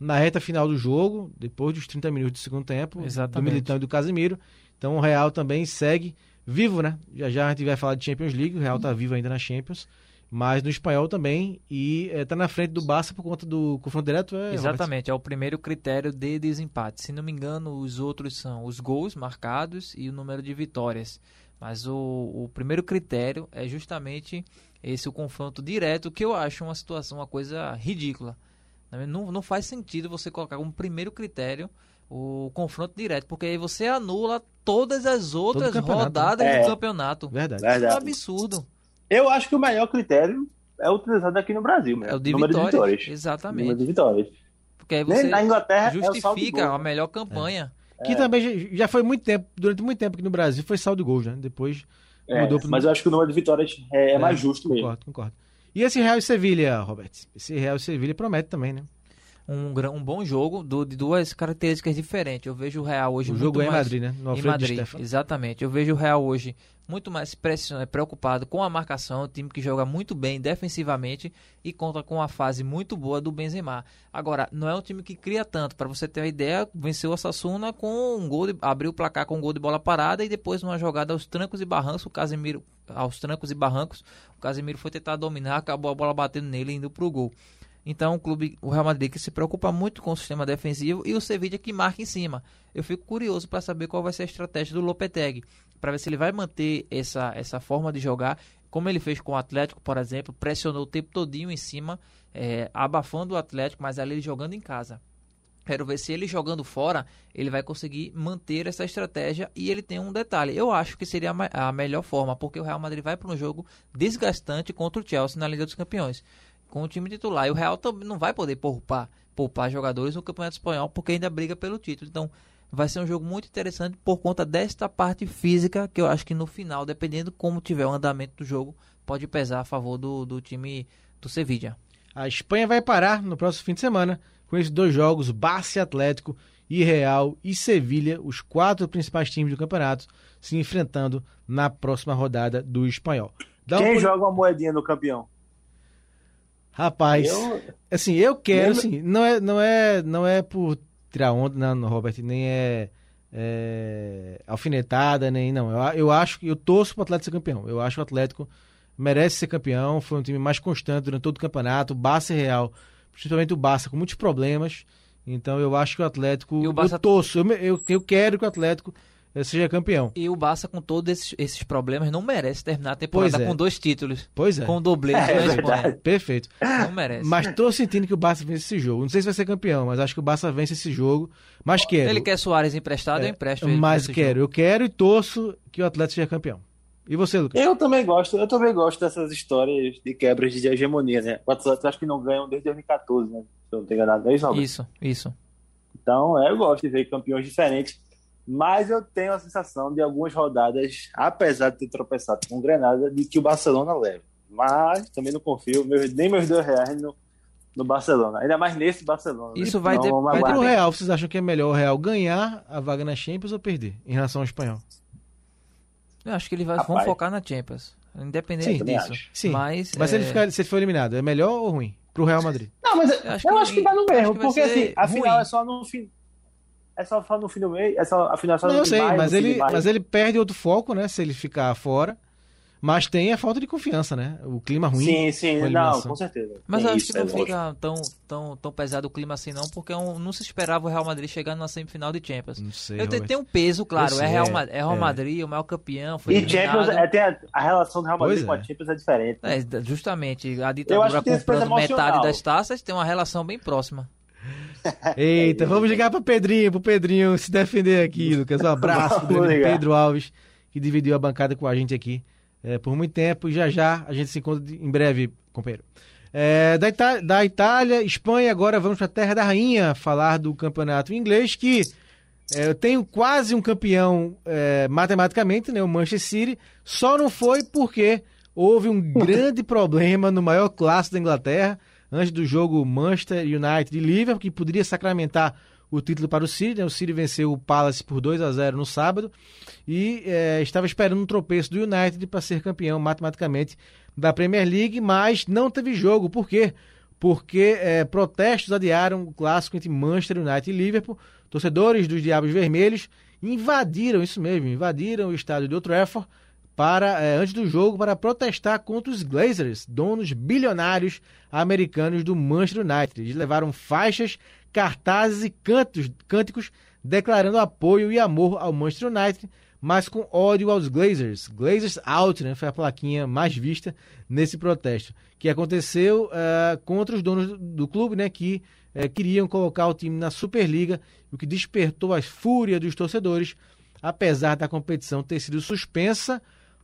na reta final do jogo, depois dos 30 minutos do segundo tempo, do Exatamente. Militão e do Casemiro. Então o Real também segue vivo, né? Já já a gente vai falar de Champions League, o Real tá vivo ainda na Champions, mas no espanhol também e eh, tá na frente do Barça por conta do confronto direto, é? Exatamente, é o primeiro critério de desempate. Se não me engano, os outros são os gols marcados e o número de vitórias. Mas o, o primeiro critério é justamente esse o confronto direto, que eu acho uma situação, uma coisa ridícula. Não, não faz sentido você colocar como primeiro critério o confronto direto, porque aí você anula todas as outras campeonato, rodadas né? do É. campeonato. Verdade. Isso é um Verdade. absurdo. Eu acho que o melhor critério é utilizado aqui no Brasil, mesmo. É o de número vitórias. de vitórias. Exatamente. Número de vitórias. Porque aí você na Inglaterra é o saldo de justifica gol, a né? melhor campanha. Que também já- foi muito tempo, durante muito tempo aqui no Brasil, foi saldo de gols, né? Depois É, mudou pro mas eu acho que o número de vitórias é, é mais justo mesmo. Concordo, concordo. E esse Real e Sevilha, Robert? Esse Real e Sevilha promete também, né? Um, um bom jogo do- de duas características diferentes. Eu vejo o Real hoje O muito jogo é em mais... Madrid, né? No Em Madrid, exatamente. Eu vejo o Real hoje muito mais pression- preocupado com a marcação, um time que joga muito bem defensivamente e conta com uma fase muito boa do Benzema. Agora, não é um time que cria tanto. Para você ter uma ideia, venceu o Sassuna com um gol, de, abriu o placar com um gol de bola parada e depois numa jogada aos trancos e barrancos, o Casemiro aos trancos e barrancos, o Casemiro foi tentar dominar, acabou a bola batendo nele e indo pro gol. Então, o clube, o Real Madrid que se preocupa muito com o sistema defensivo e o Sevilla que marca em cima. Eu fico curioso para saber qual vai ser a estratégia do Lopetegui, para ver se ele vai manter essa, essa forma de jogar, como ele fez com o Atlético, por exemplo, pressionou o tempo todinho em cima, é, abafando o Atlético, mas ali ele jogando em casa. Quero ver se ele jogando fora, ele vai conseguir manter essa estratégia. E ele tem um detalhe: eu acho que seria a melhor forma, porque o Real Madrid vai para um jogo desgastante contra o Chelsea na Liga dos Campeões, com o time titular. E o Real também não vai poder poupar, poupar jogadores no Campeonato Espanhol, porque ainda briga pelo título. Então, vai ser um jogo muito interessante por conta desta parte física que eu acho que no final, dependendo como tiver o andamento do jogo, pode pesar a favor do, do time do Sevilla. A Espanha vai parar no próximo fim de semana com esses dois jogos, Barça e Atlético e Real e Sevilha, os quatro principais times do campeonato, se enfrentando na próxima rodada do espanhol. Dá Quem uma- joga uma moedinha no campeão? Rapaz, Eu- assim, eu quero, assim, não é, não é, não é por tirar onda, não, não, Robert, nem é, é, alfinetada, nem, não, eu, eu acho que, eu torço pro Atlético ser campeão, eu acho que o Atlético merece ser campeão, foi um time mais constante durante todo o campeonato, o Barça e Real, principalmente o Barça, com muitos problemas, então eu acho que o Atlético, E o Barça- eu torço, eu, eu, eu quero que o Atlético seja campeão, E o Barça, com todos esses, esses problemas, não merece terminar a temporada é. com dois títulos. pois é, Com o doblete É perfeito. Não merece. Mas tô sentindo que o Barça vence esse jogo. Não sei se vai ser campeão, mas acho que o Barça vence esse jogo. Mas quero. Ele quer Soares emprestado, eu empresto ele. mas quero. jogo. Eu quero e torço que o Atlético seja campeão. E você, Lucas? Eu também gosto, eu também gosto dessas histórias de quebras de hegemonia, né? O Atlético acho que não ganham desde 2014, né? Se eu não tenho enganado, é isso? Isso, isso. Então, é, eu gosto de ver campeões diferentes. Mas eu tenho a sensação de algumas rodadas, apesar de ter tropeçado com o Grenada, de que o Barcelona leva. Mas também não confio, meus- nem meus dois reais no, no Barcelona. Ainda mais nesse Barcelona. né? Isso vai de- vamos vai Mas pro aguardar. Real, vocês acham que é melhor o Real ganhar a vaga na Champions ou perder em relação ao espanhol? Eu acho que ele vai vão focar na Champions. Independente Sim, disso. acho. Sim. Mas, Mas se, é, ele ficar, se ele for eliminado, é melhor ou ruim? Pro Real Madrid. Não, mas Eu eu acho acho, que- que, dá no acho mesmo, que vai porque assim, a final ruim. é só no fim. É só, no fim do mês, é só, a final é só Não, sei, maio, mas ele, mas ele perde outro foco, né? Se ele ficar fora. Mas tem a falta de confiança, né? O clima ruim. Sim, sim, não, com certeza. Mas Tem acho isso, que não é lógico. fica tão, tão, tão pesado o clima assim, não, porque é um- não se esperava o Real Madrid chegar numa semifinal de Champions. Não sei. Eu te- Robert. tem um peso, claro. É sei, Real, é Real é. Madrid, o maior campeão. Foi E eliminado. Champions, é, tem a, a relação do Real Madrid Pois com é. a Champions é diferente. né? É, justamente, a ditadura comprando metade das taças tem uma relação bem próxima. [laughs] Eita, vamos ligar pro Pedrinho, pro Pedrinho se defender aqui, Lucas. Um abraço pro Pedro- Alves, que dividiu a bancada com a gente aqui é, por muito tempo. E já já a gente se encontra em breve, companheiro. É, da, Ita- da Itália, Espanha, agora vamos para a Terra da Rainha falar do campeonato inglês, que é, eu tenho quase um campeão é, matematicamente, né, o Manchester City, só não foi porque houve um [laughs] grande problema no maior clássico da Inglaterra, antes do jogo Manchester United e Liverpool, que poderia sacramentar o título para o City. Né? O City venceu o Palace por 2 a 0 no sábado e é, estava esperando um tropeço do United para ser campeão matematicamente da Premier League, mas não teve jogo. Por quê? Porque é, protestos adiaram o clássico entre Manchester United e Liverpool. Torcedores dos Diabos Vermelhos invadiram, isso mesmo, invadiram o estádio de Old Trafford para, é, antes do jogo para protestar contra os Glazers, donos bilionários americanos do Manchester United. Eles levaram faixas, cartazes e cantos, cânticos declarando apoio e amor ao Manchester United, mas com ódio aos Glazers. Glazers out, né? Foi a plaquinha mais vista nesse protesto, que aconteceu eh, contra os donos do, do clube, né? Que eh, queriam colocar o time na Superliga, o que despertou a fúria dos torcedores, apesar da competição ter sido suspensa.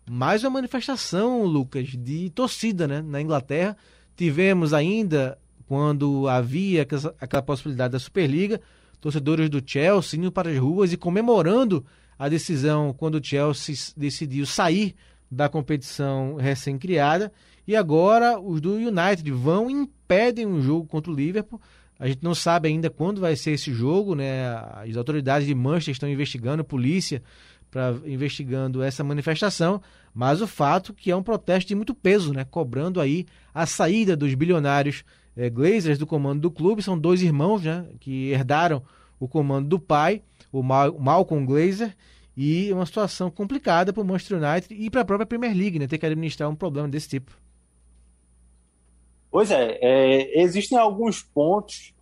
Mais uma manifestação, Lucas, de torcida, né? Na Inglaterra, tivemos ainda quando havia aquela- possibilidade da Superliga, torcedores do Chelsea indo para as ruas e comemorando a decisão quando o Chelsea decidiu sair da competição recém-criada. E agora os do United vão e impedem um jogo contra o Liverpool. A gente não sabe ainda quando vai ser esse jogo, né? As autoridades de Manchester estão investigando, polícia investigando essa manifestação, mas o fato que é um protesto de muito peso, né? Cobrando aí a saída dos bilionários eh, Glazers do comando do clube, são dois irmãos, né? Que herdaram o comando do pai, o Mal Malcolm Glazer, e uma situação complicada para o Manchester United e para a própria Premier League, né? Ter que administrar um problema desse tipo. Pois é, é, existem alguns pontos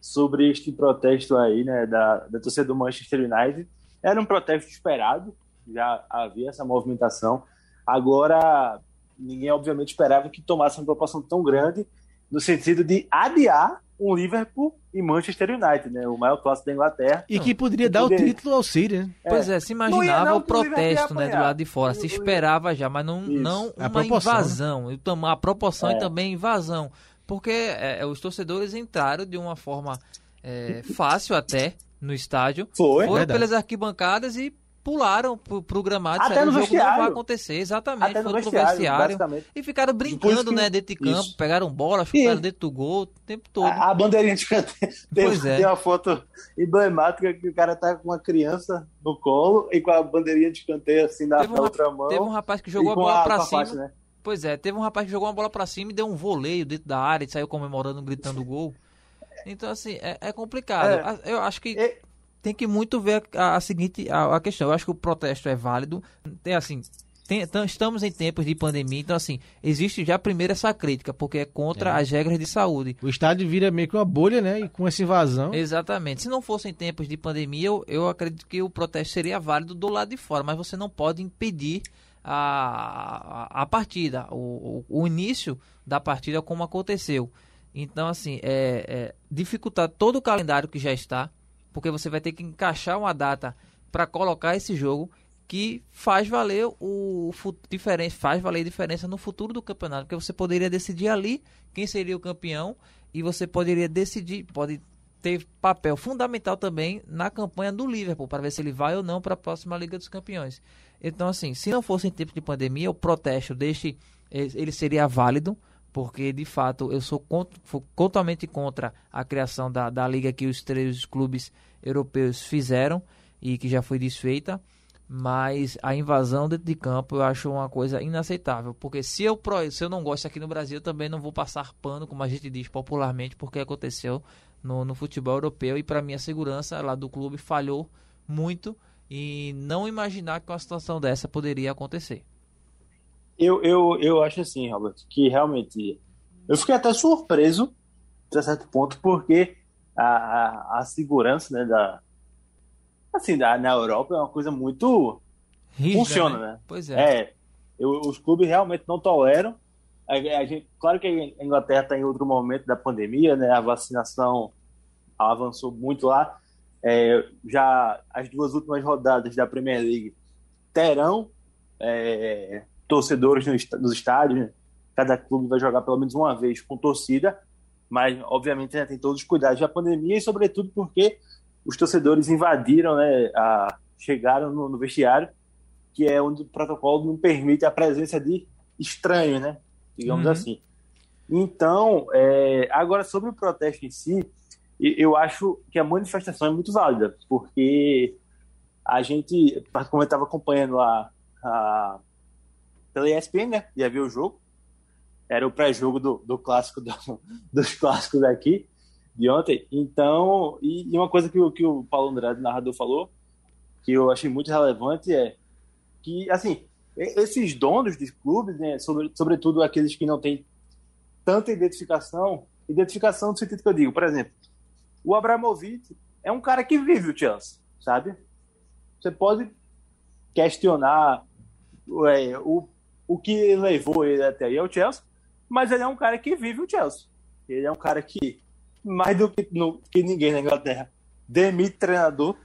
sobre este protesto aí, né, da, da torcida do Manchester United. Era um protesto esperado, já havia essa movimentação. Agora, ninguém obviamente esperava que tomasse uma proporção tão grande no sentido de adiar um Liverpool e Manchester United, né, o maior clássico da Inglaterra. E que poderia dar o título ao City, né? Pois é, se imaginava não, o que protesto né, do lado de fora. Se esperava já, mas não, Isso. não A uma proporção, né? invasão. E A proporção É. e também invasão. Porque é, os torcedores entraram de uma forma é, fácil até no estádio. Foi. Foram Verdade. pelas arquibancadas e pularam pro, pro gramado. Até no o jogo não vai acontecer, exatamente. Até no Foram pro vestiário, e ficaram brincando, que- né, dentro de campo. Isso. Pegaram bola, E- chutaram dentro do gol o tempo todo. A, a bandeirinha de canteiro. Tem, [laughs] Pois é. tem uma foto emblemática que o cara tá com uma criança no colo e com a bandeirinha de canteiro assim na, Teve um outra mão. Teve um rapaz que e jogou a bola pra a cima. faixa, né? Pois é, teve um rapaz que jogou uma bola pra cima e deu um voleio dentro da área e saiu comemorando, gritando gol. Então, assim, é, é complicado. É. Eu acho que E- tem que muito ver a, a seguinte a, a questão. Eu acho que o protesto é válido. Tem assim. tem- tam- estamos em tempos de pandemia, então assim, existe já primeiro essa crítica, porque é contra as regras de saúde. O estádio vira meio que uma bolha, né? E com essa invasão. Exatamente. Se não fossem tempos de pandemia, eu, eu acredito que o protesto seria válido do lado de fora, mas você não pode impedir a, a, a partida, o, o, o início da partida como aconteceu. Então, assim, é, é dificultar todo o calendário que já está, porque você vai ter que encaixar uma data para colocar esse jogo que faz valer o fu- diferen- faz valer diferença no futuro do campeonato, porque você poderia decidir ali quem seria o campeão e você poderia decidir, pode ter papel fundamental também na campanha do Liverpool para ver se ele vai ou não para a próxima Liga dos Campeões. Então, assim, se não fosse em tempo de pandemia, o protesto deste eh, ele seria válido, porque de fato eu sou, cont- totalmente contra a criação da, da liga que os três clubes europeus fizeram e que já foi desfeita. Mas a invasão dentro de campo eu acho uma coisa inaceitável. Porque se eu, se eu não gosto aqui no Brasil, eu também não vou passar pano, como a gente diz popularmente, porque aconteceu no, no futebol europeu. E para mim a segurança lá do clube falhou muito. E não imaginar que uma situação dessa poderia acontecer. Eu, eu, eu acho assim, Robert, que realmente. Eu fiquei até surpreso, até certo ponto, porque a, a, a segurança né, da. Assim, da, na Europa é uma coisa muito. Rígida, Funciona, né? Pois é. É, eu- os clubes realmente não toleram. A, a gente, claro que a Inglaterra está em outro momento da pandemia, né? A vacinação avançou muito lá. É, já as duas últimas rodadas da Premier League terão é, torcedores nos estádios. né? Cada clube vai jogar pelo menos uma vez com torcida, mas obviamente né, tem todos os cuidados da pandemia e, sobretudo, porque os torcedores invadiram, né, a, chegaram no, no vestiário, que é onde o protocolo não permite a presença de estranhos, né? Digamos Uhum. assim. Então, é, agora sobre o protesto em si, eu acho que a manifestação é muito válida, porque a gente, como eu estava acompanhando lá a, pela ESPN, né? Ia ver o jogo. Era o pré-jogo do, do clássico do- [laughs] dos clássicos daqui de ontem. Então, e, e uma coisa que, que o Paulo Andrade, narrador, falou, que eu achei muito relevante é que, assim, esses donos de clubes, né, sobre, sobretudo aqueles que não têm tanta identificação, identificação no sentido que eu digo, por exemplo, o Abramovich é um cara que vive o Chelsea, sabe? Você pode questionar o, o que levou ele até aí ao Chelsea, mas ele é um cara que vive o Chelsea. Ele é um cara que, mais do que, no- que ninguém na Inglaterra, demite treinador.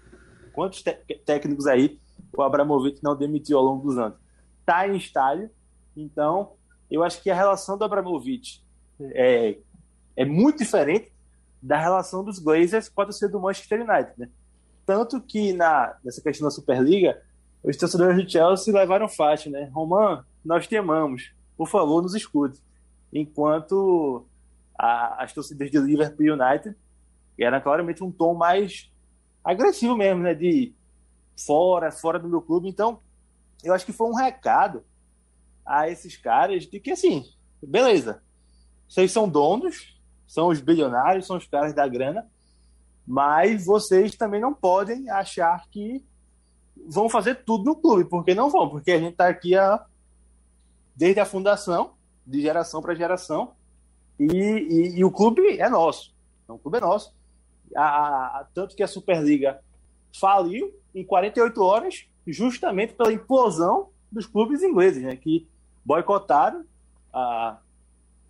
Quantos técnicos aí o Abramovich não demitiu ao longo dos anos? Tá em estádio, então eu acho que a relação do Abramovich é, é muito diferente da relação dos Glazers com a torcida do Manchester United, né? Tanto que na, nessa questão da Superliga, os torcedores do Chelsea levaram faixa, né? Roman, nós te amamos. Por favor, nos escute. Enquanto a- as torcidas de Liverpool United eram claramente um tom mais agressivo mesmo, né? De fora, fora do meu clube. Então, eu acho que foi um recado a esses caras de que, assim, beleza, vocês são donos, são os bilionários, são os caras da grana, mas vocês também não podem achar que vão fazer tudo no clube, porque não vão, porque a gente está aqui a, desde a fundação, de geração para geração, e, e- e o clube é nosso. Então, o clube é nosso. A- a- tanto que a Superliga faliu em 48 horas, justamente pela implosão dos clubes ingleses, né, que boicotaram a,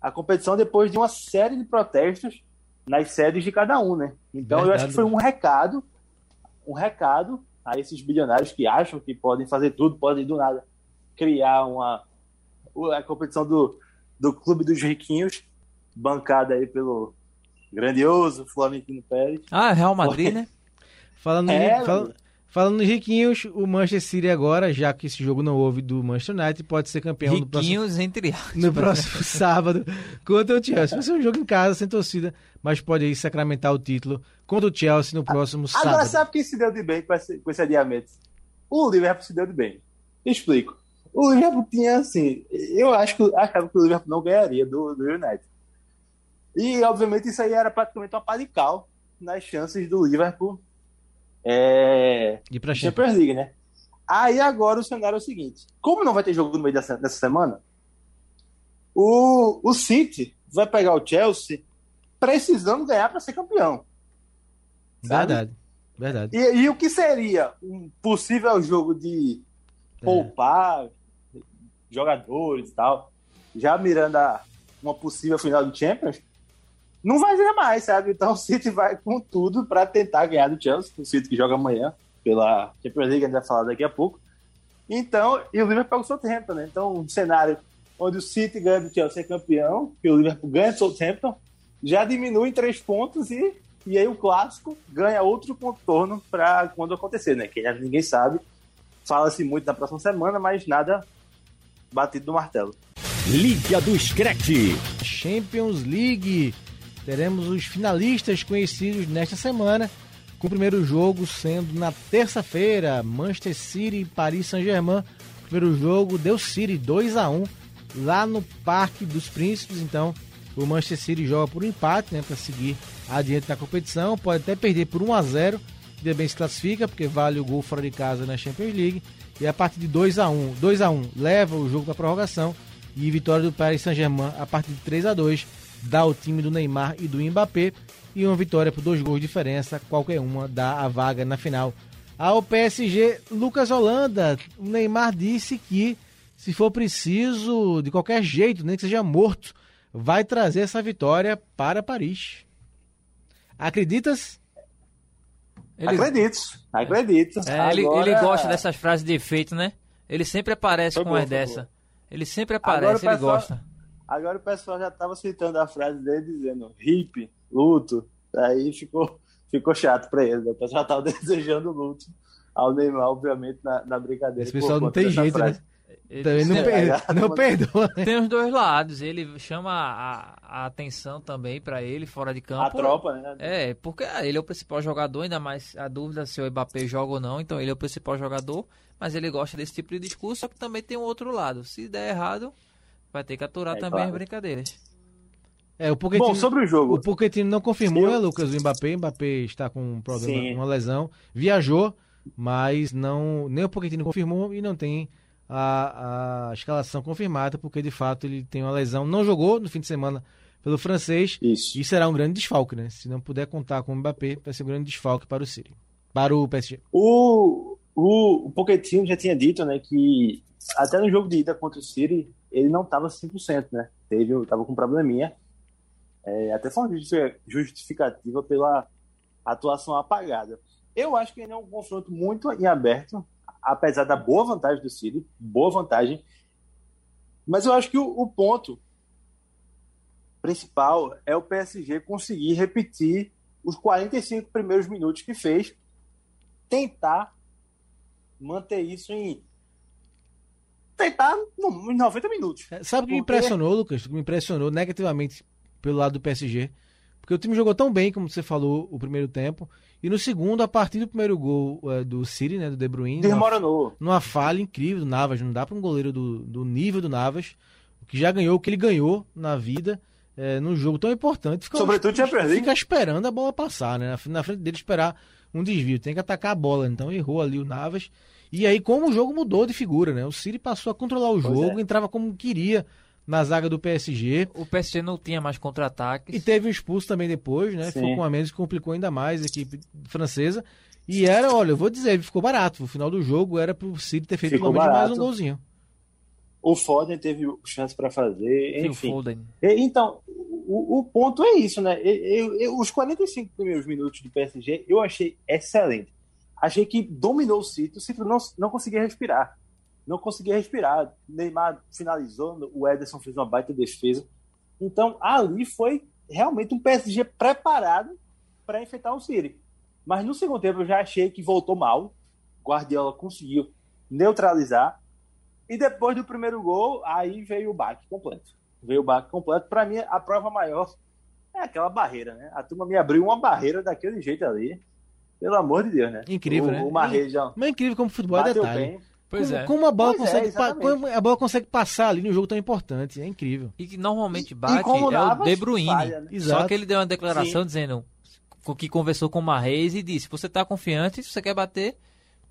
a competição depois de uma série de protestos nas sedes de cada um, né? Então eu acho Verdade. que foi um recado, um recado a esses bilionários que acham que podem fazer tudo, podem do nada criar uma a competição do, do clube dos riquinhos, bancada aí pelo grandioso Florentino Pérez. Ah, Real Madrid, né? [laughs] Falando, É, falando em riquinhos, o Manchester City agora, já que esse jogo não houve do Manchester United, pode ser campeão do próximo, Riquinhos, entre aspas. no próximo [laughs] sábado contra o Chelsea. Vai ser um jogo em casa, sem torcida, mas pode aí sacramentar o título contra o Chelsea no próximo Agora, sábado. sabe quem se deu de bem com esse, com esse adiamento? O Liverpool se deu de bem. Explico. O Liverpool tinha, assim, eu acho que achava que o Liverpool não ganharia do, do United. E, obviamente, isso aí era praticamente uma pá de cal nas chances do Liverpool é, E pra Champions. Champions League, né? Aí agora o cenário é o seguinte: como não vai ter jogo no meio dessa, dessa semana, o, o City vai pegar o Chelsea precisando ganhar para ser campeão. sabe? Verdade. Verdade. E, e o que seria um possível jogo de poupar jogadores e tal, já mirando a, uma possível final do Champions, não vai ser mais, sabe? Então [laughs] o City vai com tudo para tentar ganhar do Chelsea, o City que joga amanhã pela Champions League, a gente vai falar daqui a pouco. Então, e o Liverpool pega o Southampton, né? Então, um cenário onde o City ganha do Chelsea é campeão, que o Liverpool ganha do Southampton, já diminui em três pontos e, e aí o clássico ganha outro contorno para quando acontecer, né? Que ninguém sabe. Fala-se muito na próxima semana, mas nada batido no martelo. Liga do Screte. Champions League. Teremos os finalistas conhecidos nesta semana, com o primeiro jogo sendo na terça-feira, Manchester City e Paris Saint-Germain. Primeiro jogo deu City 2 a 1 lá no Parque dos Príncipes, então o Manchester City joga por empate, né, para seguir adiante na competição, pode até perder por 1 a 0, ainda bem se classifica, porque vale o gol fora de casa na Champions League. E a partir de 2 a 1, 2 a 1 leva o jogo para prorrogação e vitória do Paris Saint-Germain a partir de 3 a 2 dá o time do Neymar e do Mbappé e uma vitória por dois gols de diferença, qualquer uma dá a vaga na final. Ao PSG, Lucas Holanda, o Neymar disse que se for preciso, de qualquer jeito, nem que seja morto, vai trazer essa vitória para Paris. Acreditas? Ele, Acredito, acredito. é, ele, Agora- ele gosta dessas frases de efeito, né? Ele sempre aparece Foi com foi dessa. Ele sempre aparece, o ele pessoal- gosta. Agora o pessoal já tava citando a frase dele dizendo hip, luto. Aí ficou, ficou chato pra ele. né? O pessoal já tava [laughs] desejando luto ao Neymar, obviamente, na, na brincadeira. Esse pessoal não tem jeito, frase. né? Ele Também não, sempre- per- [laughs] não perdoa, né? Tem os dois lados. Ele chama a, a atenção também pra ele fora de campo. A tropa, né? É, porque ah, ele é o principal jogador, ainda mais a dúvida se o Mbappé joga ou não, então ele é o principal jogador, mas ele gosta desse tipo de discurso, só que também tem um outro lado. Se der errado, vai ter que aturar É, também claro. as brincadeiras. É, o Pochettino, Bom, sobre o jogo. o Pochettino não confirmou, Eu- né, Lucas, o Mbappé. O Mbappé está com um problema, Sim. uma lesão. Viajou, mas não nem o Pochettino confirmou e não tem a, a escalação confirmada, porque de fato ele tem uma lesão. Não jogou no fim de semana pelo francês Isso. e será um grande desfalque, né? Se não puder contar com o Mbappé, vai ser um grande desfalque para o City. Para o PSG. O, o, o Pochettino já tinha dito, né, que até no jogo de ida contra o City, ele não estava 100%, né? Teve, tava com um probleminha. É, até foi uma justi- justificativa pela atuação apagada. Eu acho que ainda é um confronto muito em aberto, apesar da boa vantagem do City, boa vantagem. Mas eu acho que o, o ponto principal é o PSG conseguir repetir os 45 primeiros minutos que fez tentar manter isso em. Tentar em 90 minutos. É, Sabe o que me Porque- impressionou, Lucas? O que me impressionou negativamente pelo lado do PSG? Porque o time jogou tão bem, como você falou, o primeiro tempo. E no segundo, a partir do primeiro gol é, do City, né, do De Bruyne, numa, Desmoronou. numa falha incrível do Navas. Não dá para um goleiro do, do nível do Navas, que já ganhou o que ele ganhou na vida, é, num jogo tão importante. Fica, Sobretudo Champions League. fica esperando a bola passar, né? Na, frente- na frente dele esperar um desvio. Tem que atacar a bola. Então errou ali o Navas. E aí, como o jogo mudou de figura, né? O City passou a controlar o Pois jogo, é. entrava como queria na zaga do PSG. O PSG não tinha mais contra-ataques. E teve um expulso também depois, né? Sim. Ficou com a menos que complicou ainda mais a equipe francesa. E era, olha, eu vou dizer, ficou barato. O final do jogo era pro City ter feito Ficou pelo menos mais um golzinho. O Foden teve chance para fazer, enfim. Então, o, o ponto é isso, né? Eu- eu- eu- os 45 primeiros minutos do PSG eu achei excelente. Achei que dominou o City, o City não, não conseguia respirar. Não conseguia respirar. Neymar finalizou, o Ederson fez uma baita defesa. Então, ali foi realmente um PSG preparado para enfrentar o City. Mas no segundo tempo eu já achei que voltou mal. Guardiola conseguiu neutralizar. E depois do primeiro gol, aí veio o baque completo. Veio o baque completo. Para mim, a prova maior é aquela barreira, né? A turma me abriu uma barreira daquele jeito ali. Pelo amor de Deus, né? Incrível, o, né? O Marreja Mas é incrível como futebol é detalhe. bem. Pois como, é. como a bola Pois é, consegue exatamente. como a bola consegue passar ali num jogo tão importante, é incrível. E que normalmente E bate como é o De Bruyne. falha, né? Só que ele deu uma declaração Sim. dizendo que conversou com o Marreis e disse: você tá confiante, se você quer bater,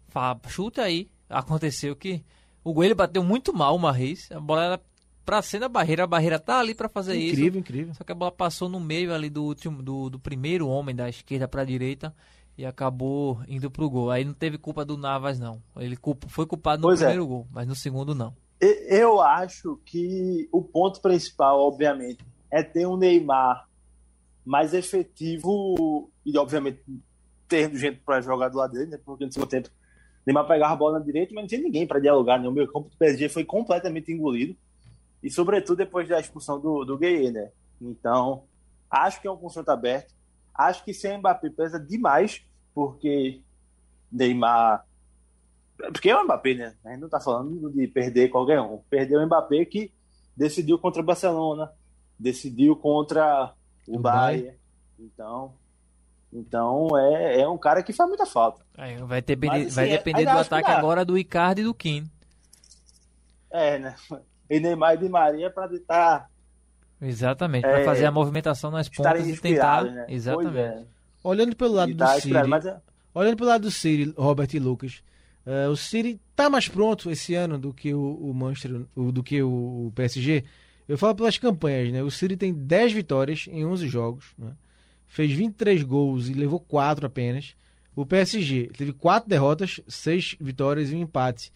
fa- chuta aí. Aconteceu que o Goelho bateu muito mal o Marreis. A bola era pra ser na barreira, a barreira tá ali pra fazer isso. Incrível, incrível. Só que a bola passou no meio ali do último do, do primeiro homem da esquerda pra direita e acabou indo pro gol. Aí não teve culpa do Navas não. Ele foi culpado no Pois é. primeiro gol, mas no segundo não. Eu acho que o ponto principal, obviamente, é ter um Neymar mais efetivo e, obviamente, tendo gente para jogar do lado dele, né? Porque no segundo tempo, Neymar pegava a bola na direita, mas não tinha ninguém para dialogar, né? O meio campo do PSG foi completamente engolido. E, sobretudo, depois da expulsão do, do Gueye, né? Então, acho que é um confronto aberto. Acho que sem Mbappé pesa demais, porque Neymar porque é o Mbappé, né? A gente não tá falando de perder qualquer um. Perdeu o Mbappé que decidiu contra o Barcelona, decidiu contra o, Bayern. Então, então é, é um cara que faz muita falta. Aí vai, ter, Mas, assim, vai é- depender ainda do ataque agora do Icardi e do Kim. É, né? [laughs] E Neymar e Di Maria para tentar Exatamente, para É, fazer a movimentação nas pontas e tentar. né? Exatamente. É. Olhando pelo lado do mas é- olhando pelo lado do City, Robert e Lucas, eh, o City tá mais pronto esse ano do que o, o Manchester, o- do que o, o PSG. Eu falo pelas campanhas, né? O City tem 10 vitórias em 11 jogos, né? fez 23 gols e levou 4 apenas. O PSG teve 4 derrotas, 6 vitórias e um empate.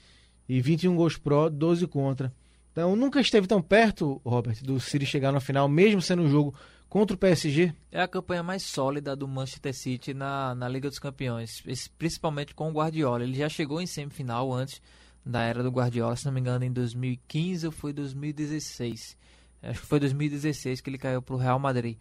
E 21 gols pró, 12 contra. Então nunca esteve tão perto, Robert, do City chegar na final, mesmo sendo um jogo contra o PSG. É a campanha mais sólida do Manchester City na, na Liga dos Campeões, principalmente com o Guardiola. Ele já chegou em semifinal antes da era do Guardiola, se não me engano, em 2015 ou foi 2016. Acho que foi 2016 que ele caiu para o Real Madrid.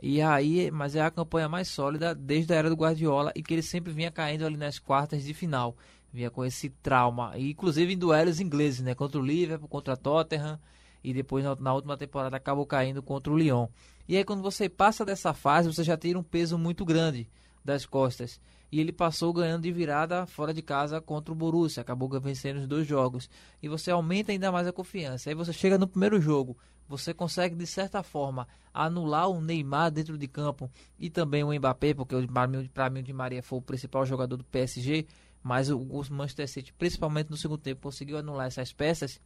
E aí, mas é a campanha mais sólida desde a era do Guardiola e que ele sempre vinha caindo ali nas quartas de final. Vinha com esse trauma, e inclusive em duelos ingleses, né? Contra o Liverpool, contra a Tottenham e depois na, última temporada acabou caindo contra o Lyon. E aí quando você passa dessa fase, você já tira um peso muito grande das costas. E ele passou ganhando de virada fora de casa contra o Borussia, acabou vencendo os dois jogos. E você aumenta ainda mais a confiança. Aí você chega no primeiro jogo, você consegue de certa forma anular o Neymar dentro de campo e também o Mbappé, porque para mim o Di Maria foi o principal jogador do PSG, mas o, o Manchester City, principalmente no segundo tempo, conseguiu anular essas peças.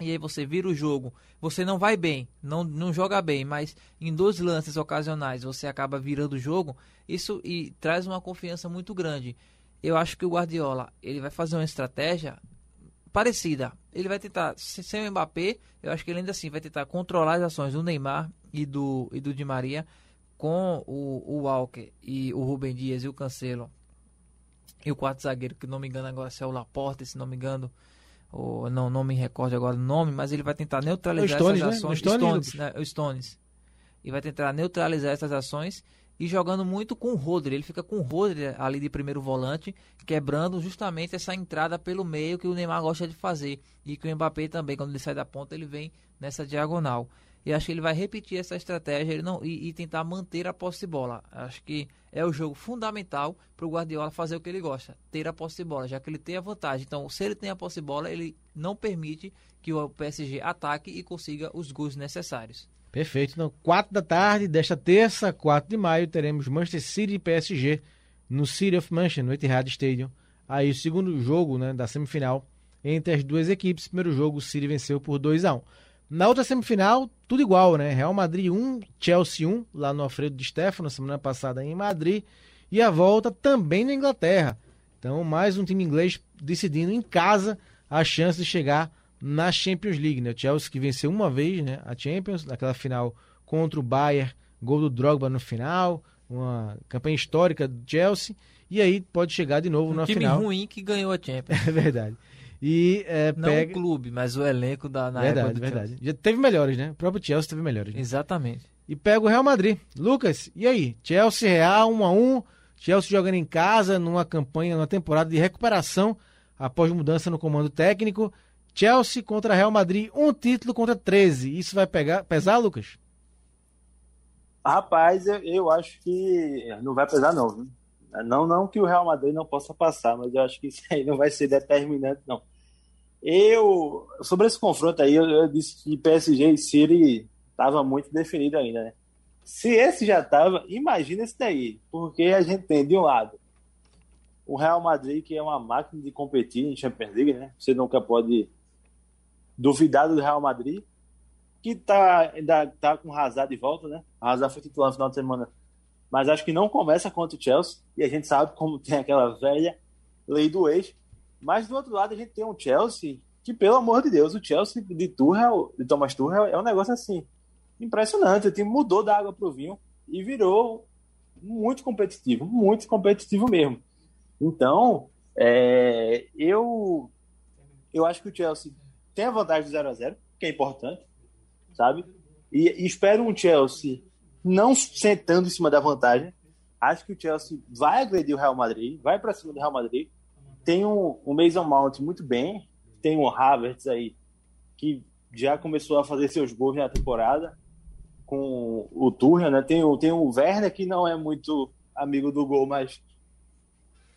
E aí você vira o jogo, você não vai bem, não, não joga bem, mas em dois lances ocasionais você acaba virando o jogo, isso e traz uma confiança muito grande. Eu acho que o Guardiola, ele vai fazer uma estratégia parecida. Ele vai tentar, se- sem o Mbappé, eu acho que ele ainda assim vai tentar controlar as ações do Neymar e do, e do Di Maria com o, o Walker e o Rubem Dias e o Cancelo e o quarto zagueiro, que não me engano agora se é o Laporte, se não me engano, ou não, não me recordo agora o nome, mas ele vai tentar neutralizar É Stones, essas né? ações. O Stones, Stones, né? O Stones. E vai tentar neutralizar essas ações e jogando muito com o Rodri. Ele fica com o Rodri ali de primeiro volante, quebrando justamente essa entrada pelo meio que o Neymar gosta de fazer. E que o Mbappé também, quando ele sai da ponta, ele vem nessa diagonal. E acho que ele vai repetir essa estratégia ele não, e, e tentar manter a posse de bola. Acho que é o jogo fundamental para o Guardiola fazer o que ele gosta, ter a posse de bola, já que ele tem a vantagem. Então, se ele tem a posse de bola, ele não permite que o PSG ataque e consiga os gols necessários. Perfeito. Então, 4 da tarde desta terça, 4 de maio, teremos Manchester City e PSG no City of Manchester, no Etihad Stadium. Aí o segundo jogo né, da semifinal entre as duas equipes. Primeiro jogo, o City venceu por 2 a 1 Na outra semifinal, tudo igual, né? Real Madrid 1, Chelsea 1, lá no Alfredo de Stefano, semana passada em Madrid. E a volta também na Inglaterra. Então, mais um time inglês decidindo em casa a chance de chegar na Champions League, né? O Chelsea que venceu uma vez, né, a Champions, naquela final contra o Bayern, gol do Drogba no final, uma campanha histórica do Chelsea, e aí pode chegar de novo Um na time final. ruim que ganhou a Champions. [laughs] É verdade. E é, Não pega... o clube, mas o elenco da na verdade, época do verdade. Já teve melhores, né? O próprio Chelsea teve melhores. Chelsea. Né? Exatamente. E pega o Real Madrid. Lucas, e aí? Chelsea Real 1 a 1. Chelsea jogando em casa numa campanha, numa temporada de recuperação após mudança no comando técnico. Chelsea contra Real Madrid, um título contra 13. Isso vai pegar, pesar, Lucas? Rapaz, eu, eu acho que não vai pesar, não. viu? Não, não que o Real Madrid não possa passar, mas eu acho que isso aí não vai ser determinante, não. Eu, sobre esse confronto aí, eu, eu disse que PSG e City estava muito definido ainda, né? Se esse já estava, imagina esse daí, porque a gente tem, de um lado, o Real Madrid, que é uma máquina de competir em Champions League, né? Você nunca pode duvidar do Real Madrid, que tá, ainda tá com o Hazard de volta, né? O Hazard foi titular no final de semana, mas acho que não começa contra o Chelsea, e a gente sabe como tem aquela velha lei do ex. Mas do outro lado a gente tem um Chelsea que, pelo amor de Deus, o Chelsea de Tuchel, de Thomas Tuchel, é um negócio assim impressionante. O time mudou da água para o vinho e virou muito competitivo, muito competitivo mesmo. Então, é, eu eu acho que o Chelsea tem a vantagem de 0 a 0 que é importante, sabe? E, e espero um Chelsea não sentando em cima da vantagem. Acho que o Chelsea vai agredir o Real Madrid, vai para cima do Real Madrid. Tem um, um Mason Mount muito bem, tem um Havertz aí que já começou a fazer seus gols na temporada com o Tuchel, né? Tem o, tem o Werner que não é muito amigo do gol, mas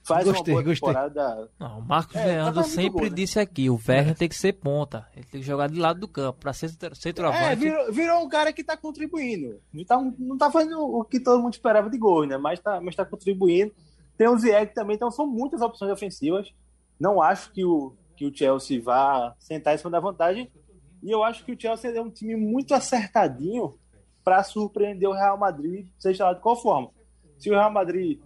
faz Gostei, uma boa gostei. Não, temporada. Ah, o Marcos É, Leandro tá sempre gol, né? disse aqui, o Werner tem que ser ponta. Ele tem que jogar de lado do campo, para ser centro- É, centroavante. virou, virou um cara que tá contribuindo. Não tá, não tá fazendo o que todo mundo esperava de gol, né? Mas tá, mas tá contribuindo. Tem o Ziyech também, então são muitas opções ofensivas. Não acho que o, que o Chelsea vá sentar em cima da vantagem. E eu acho que o Chelsea é um time muito acertadinho para surpreender o Real Madrid, seja lá de qual forma. Se o Real Madrid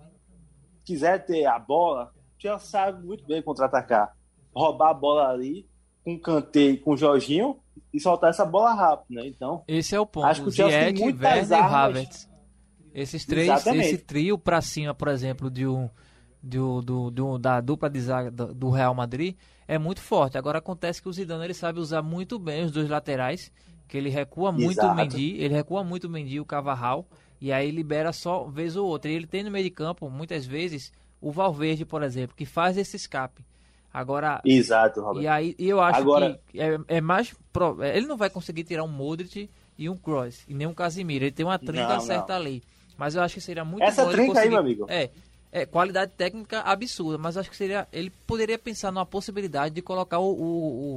quiser ter a bola, o Chelsea sabe muito bem contra-atacar. Roubar a bola ali com o Kanté e com o Jorginho e soltar essa bola rápido, né? Então, Esse é o ponto. Acho que o Chelsea tem Ziyech, muitas Werner e armas. Havertz. Esses três, Exatamente. esse trio pra cima, por exemplo, de um, do, do, do- da dupla de zaga do Real Madrid é muito forte. Agora acontece que o Zidane ele sabe usar muito bem os dois laterais, que ele recua muito o Exato. Mendy, ele recua muito o Mendy o Cavarral, e aí libera só vez ou outra. E ele tem no meio de campo, muitas vezes, o Valverde, por exemplo, que faz esse escape. Agora, exato, Robert. e aí e eu acho Agora- que é, é mais. pro- é, Ele não vai conseguir tirar um Modric e um Kroos, e nem um Casimiro. Ele tem uma trinca certa ali. Mas eu acho que seria muito Essa trinca aí, conseguir- meu amigo. É, é, qualidade técnica absurda, mas eu acho que seria. Ele poderia pensar numa possibilidade de colocar o, o,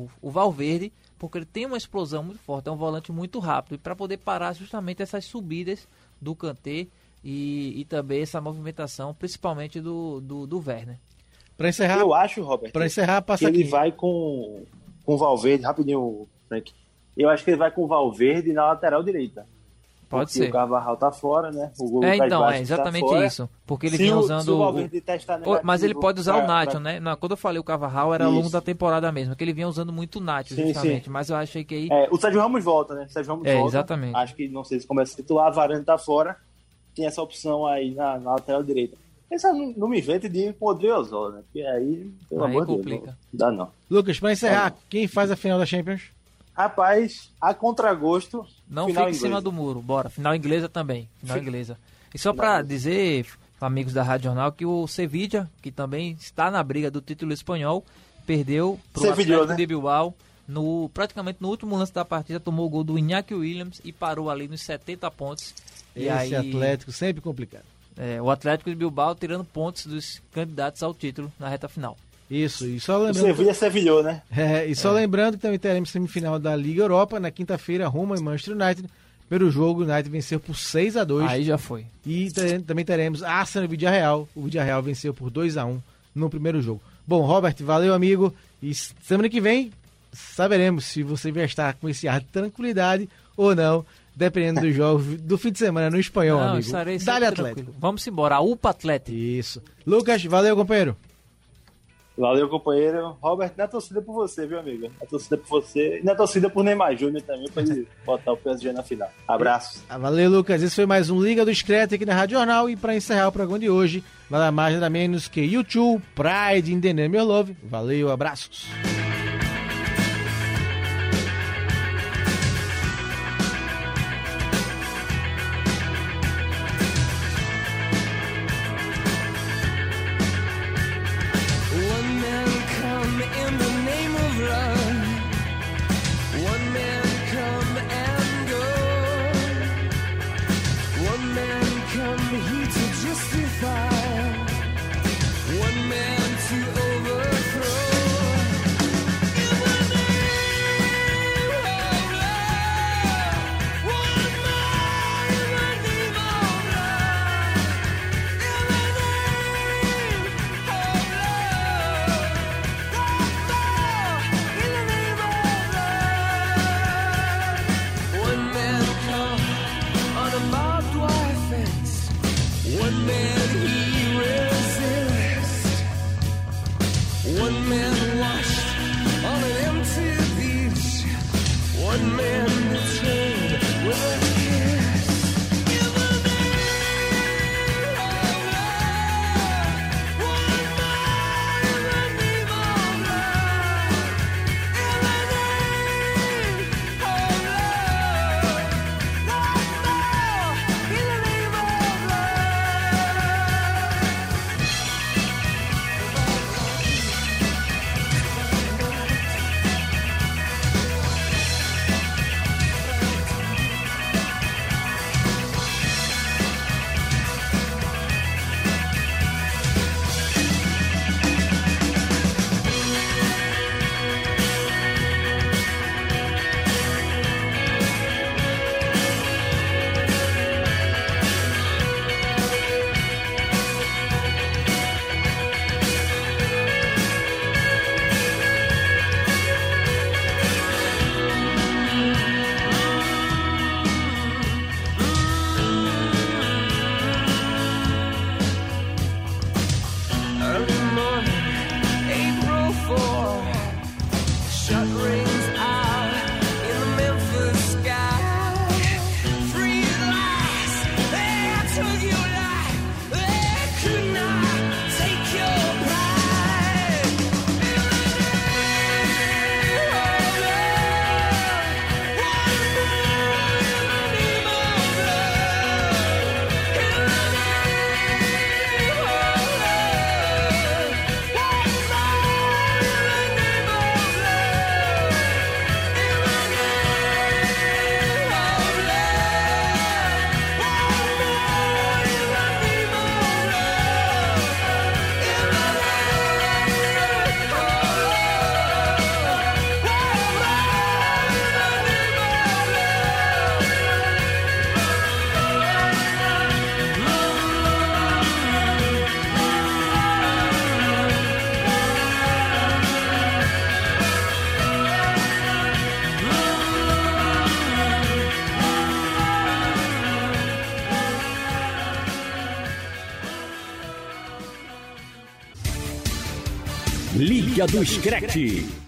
o, o Valverde, porque ele tem uma explosão muito forte, é um volante muito rápido, para poder parar justamente essas subidas do Kanté e, e também essa movimentação, principalmente do, do, do Werner. Para encerrar, Eu acho, Robert, para encerrar, que passa ele vai com, com o Valverde, rapidinho, Frank. Eu acho que ele vai com o Valverde na lateral direita. Pode porque ser. o Cavarral tá fora, né? O É, então, é exatamente tá isso. Porque ele Se vinha o- usando. se o o- Valverde testar o- mas ele negativo pode usar o pra- Nacho, pra- né? Não, quando eu falei o Cavarral era ao longo da temporada mesmo, que ele vinha usando muito o Nacho, Sim, justamente. sim. Mas eu achei que aí. É, o Sérgio Ramos volta, né? O Sérgio Ramos É, volta. exatamente. Acho que não sei se começa a titular, a Varane tá fora. Tem essa opção aí na, na lateral direita. Essa não, não me invente de ir com o Odriozola, né? Porque aí, pelo Aí amor de Deus, complica. não dá não. Lucas, para encerrar, Tá quem faz a final da Champions? Rapaz, a contragosto, Não fica em cima do muro, bora. Final inglesa também. Final inglesa. E só pra dizer, amigos da Rádio Jornal, que o Sevilla, que também está na briga do título espanhol, perdeu pro Sevilla, Atlético né? de Bilbao. No, praticamente no último lance da partida, tomou o gol do Iñaki Williams e parou ali nos 70 pontos. E Esse aí, Atlético sempre complicado. é, o Atlético de Bilbao tirando pontos dos candidatos ao título na reta final. Isso, e só O lembrando. Sevilla sevilhou, né? É, e só lembrando que também teremos semifinal da Liga Europa na quinta-feira, Roma e Manchester United. Primeiro jogo, o United venceu por 6 a 2 Aí já foi. E te- também teremos Arsenal e Villarreal. O Villarreal venceu por 2 a 1 no primeiro jogo. Bom, Robert, valeu, amigo. E semana que vem saberemos se você vai estar com esse ar de tranquilidade ou não, dependendo do [laughs] jogo do fim de semana no espanhol, Não, amigo. estarei Dale tranquilo. Atlético. Vamos embora. A UPA Atlético. Isso. Lucas, valeu, companheiro. Valeu, companheiro. Robert, na torcida por você, viu, amigo? Na torcida por você. E na torcida por Neymar Júnior também, pra ele [laughs] botar o PSG na final. Abraço. Ah, Valeu, Lucas. Esse foi mais um Liga do Screte aqui na Rádio Jornal. E para encerrar o programa de hoje, nada mais nada menos que YouTube, Pride in the Name of Love. Valeu, abraços. Liga do Screte.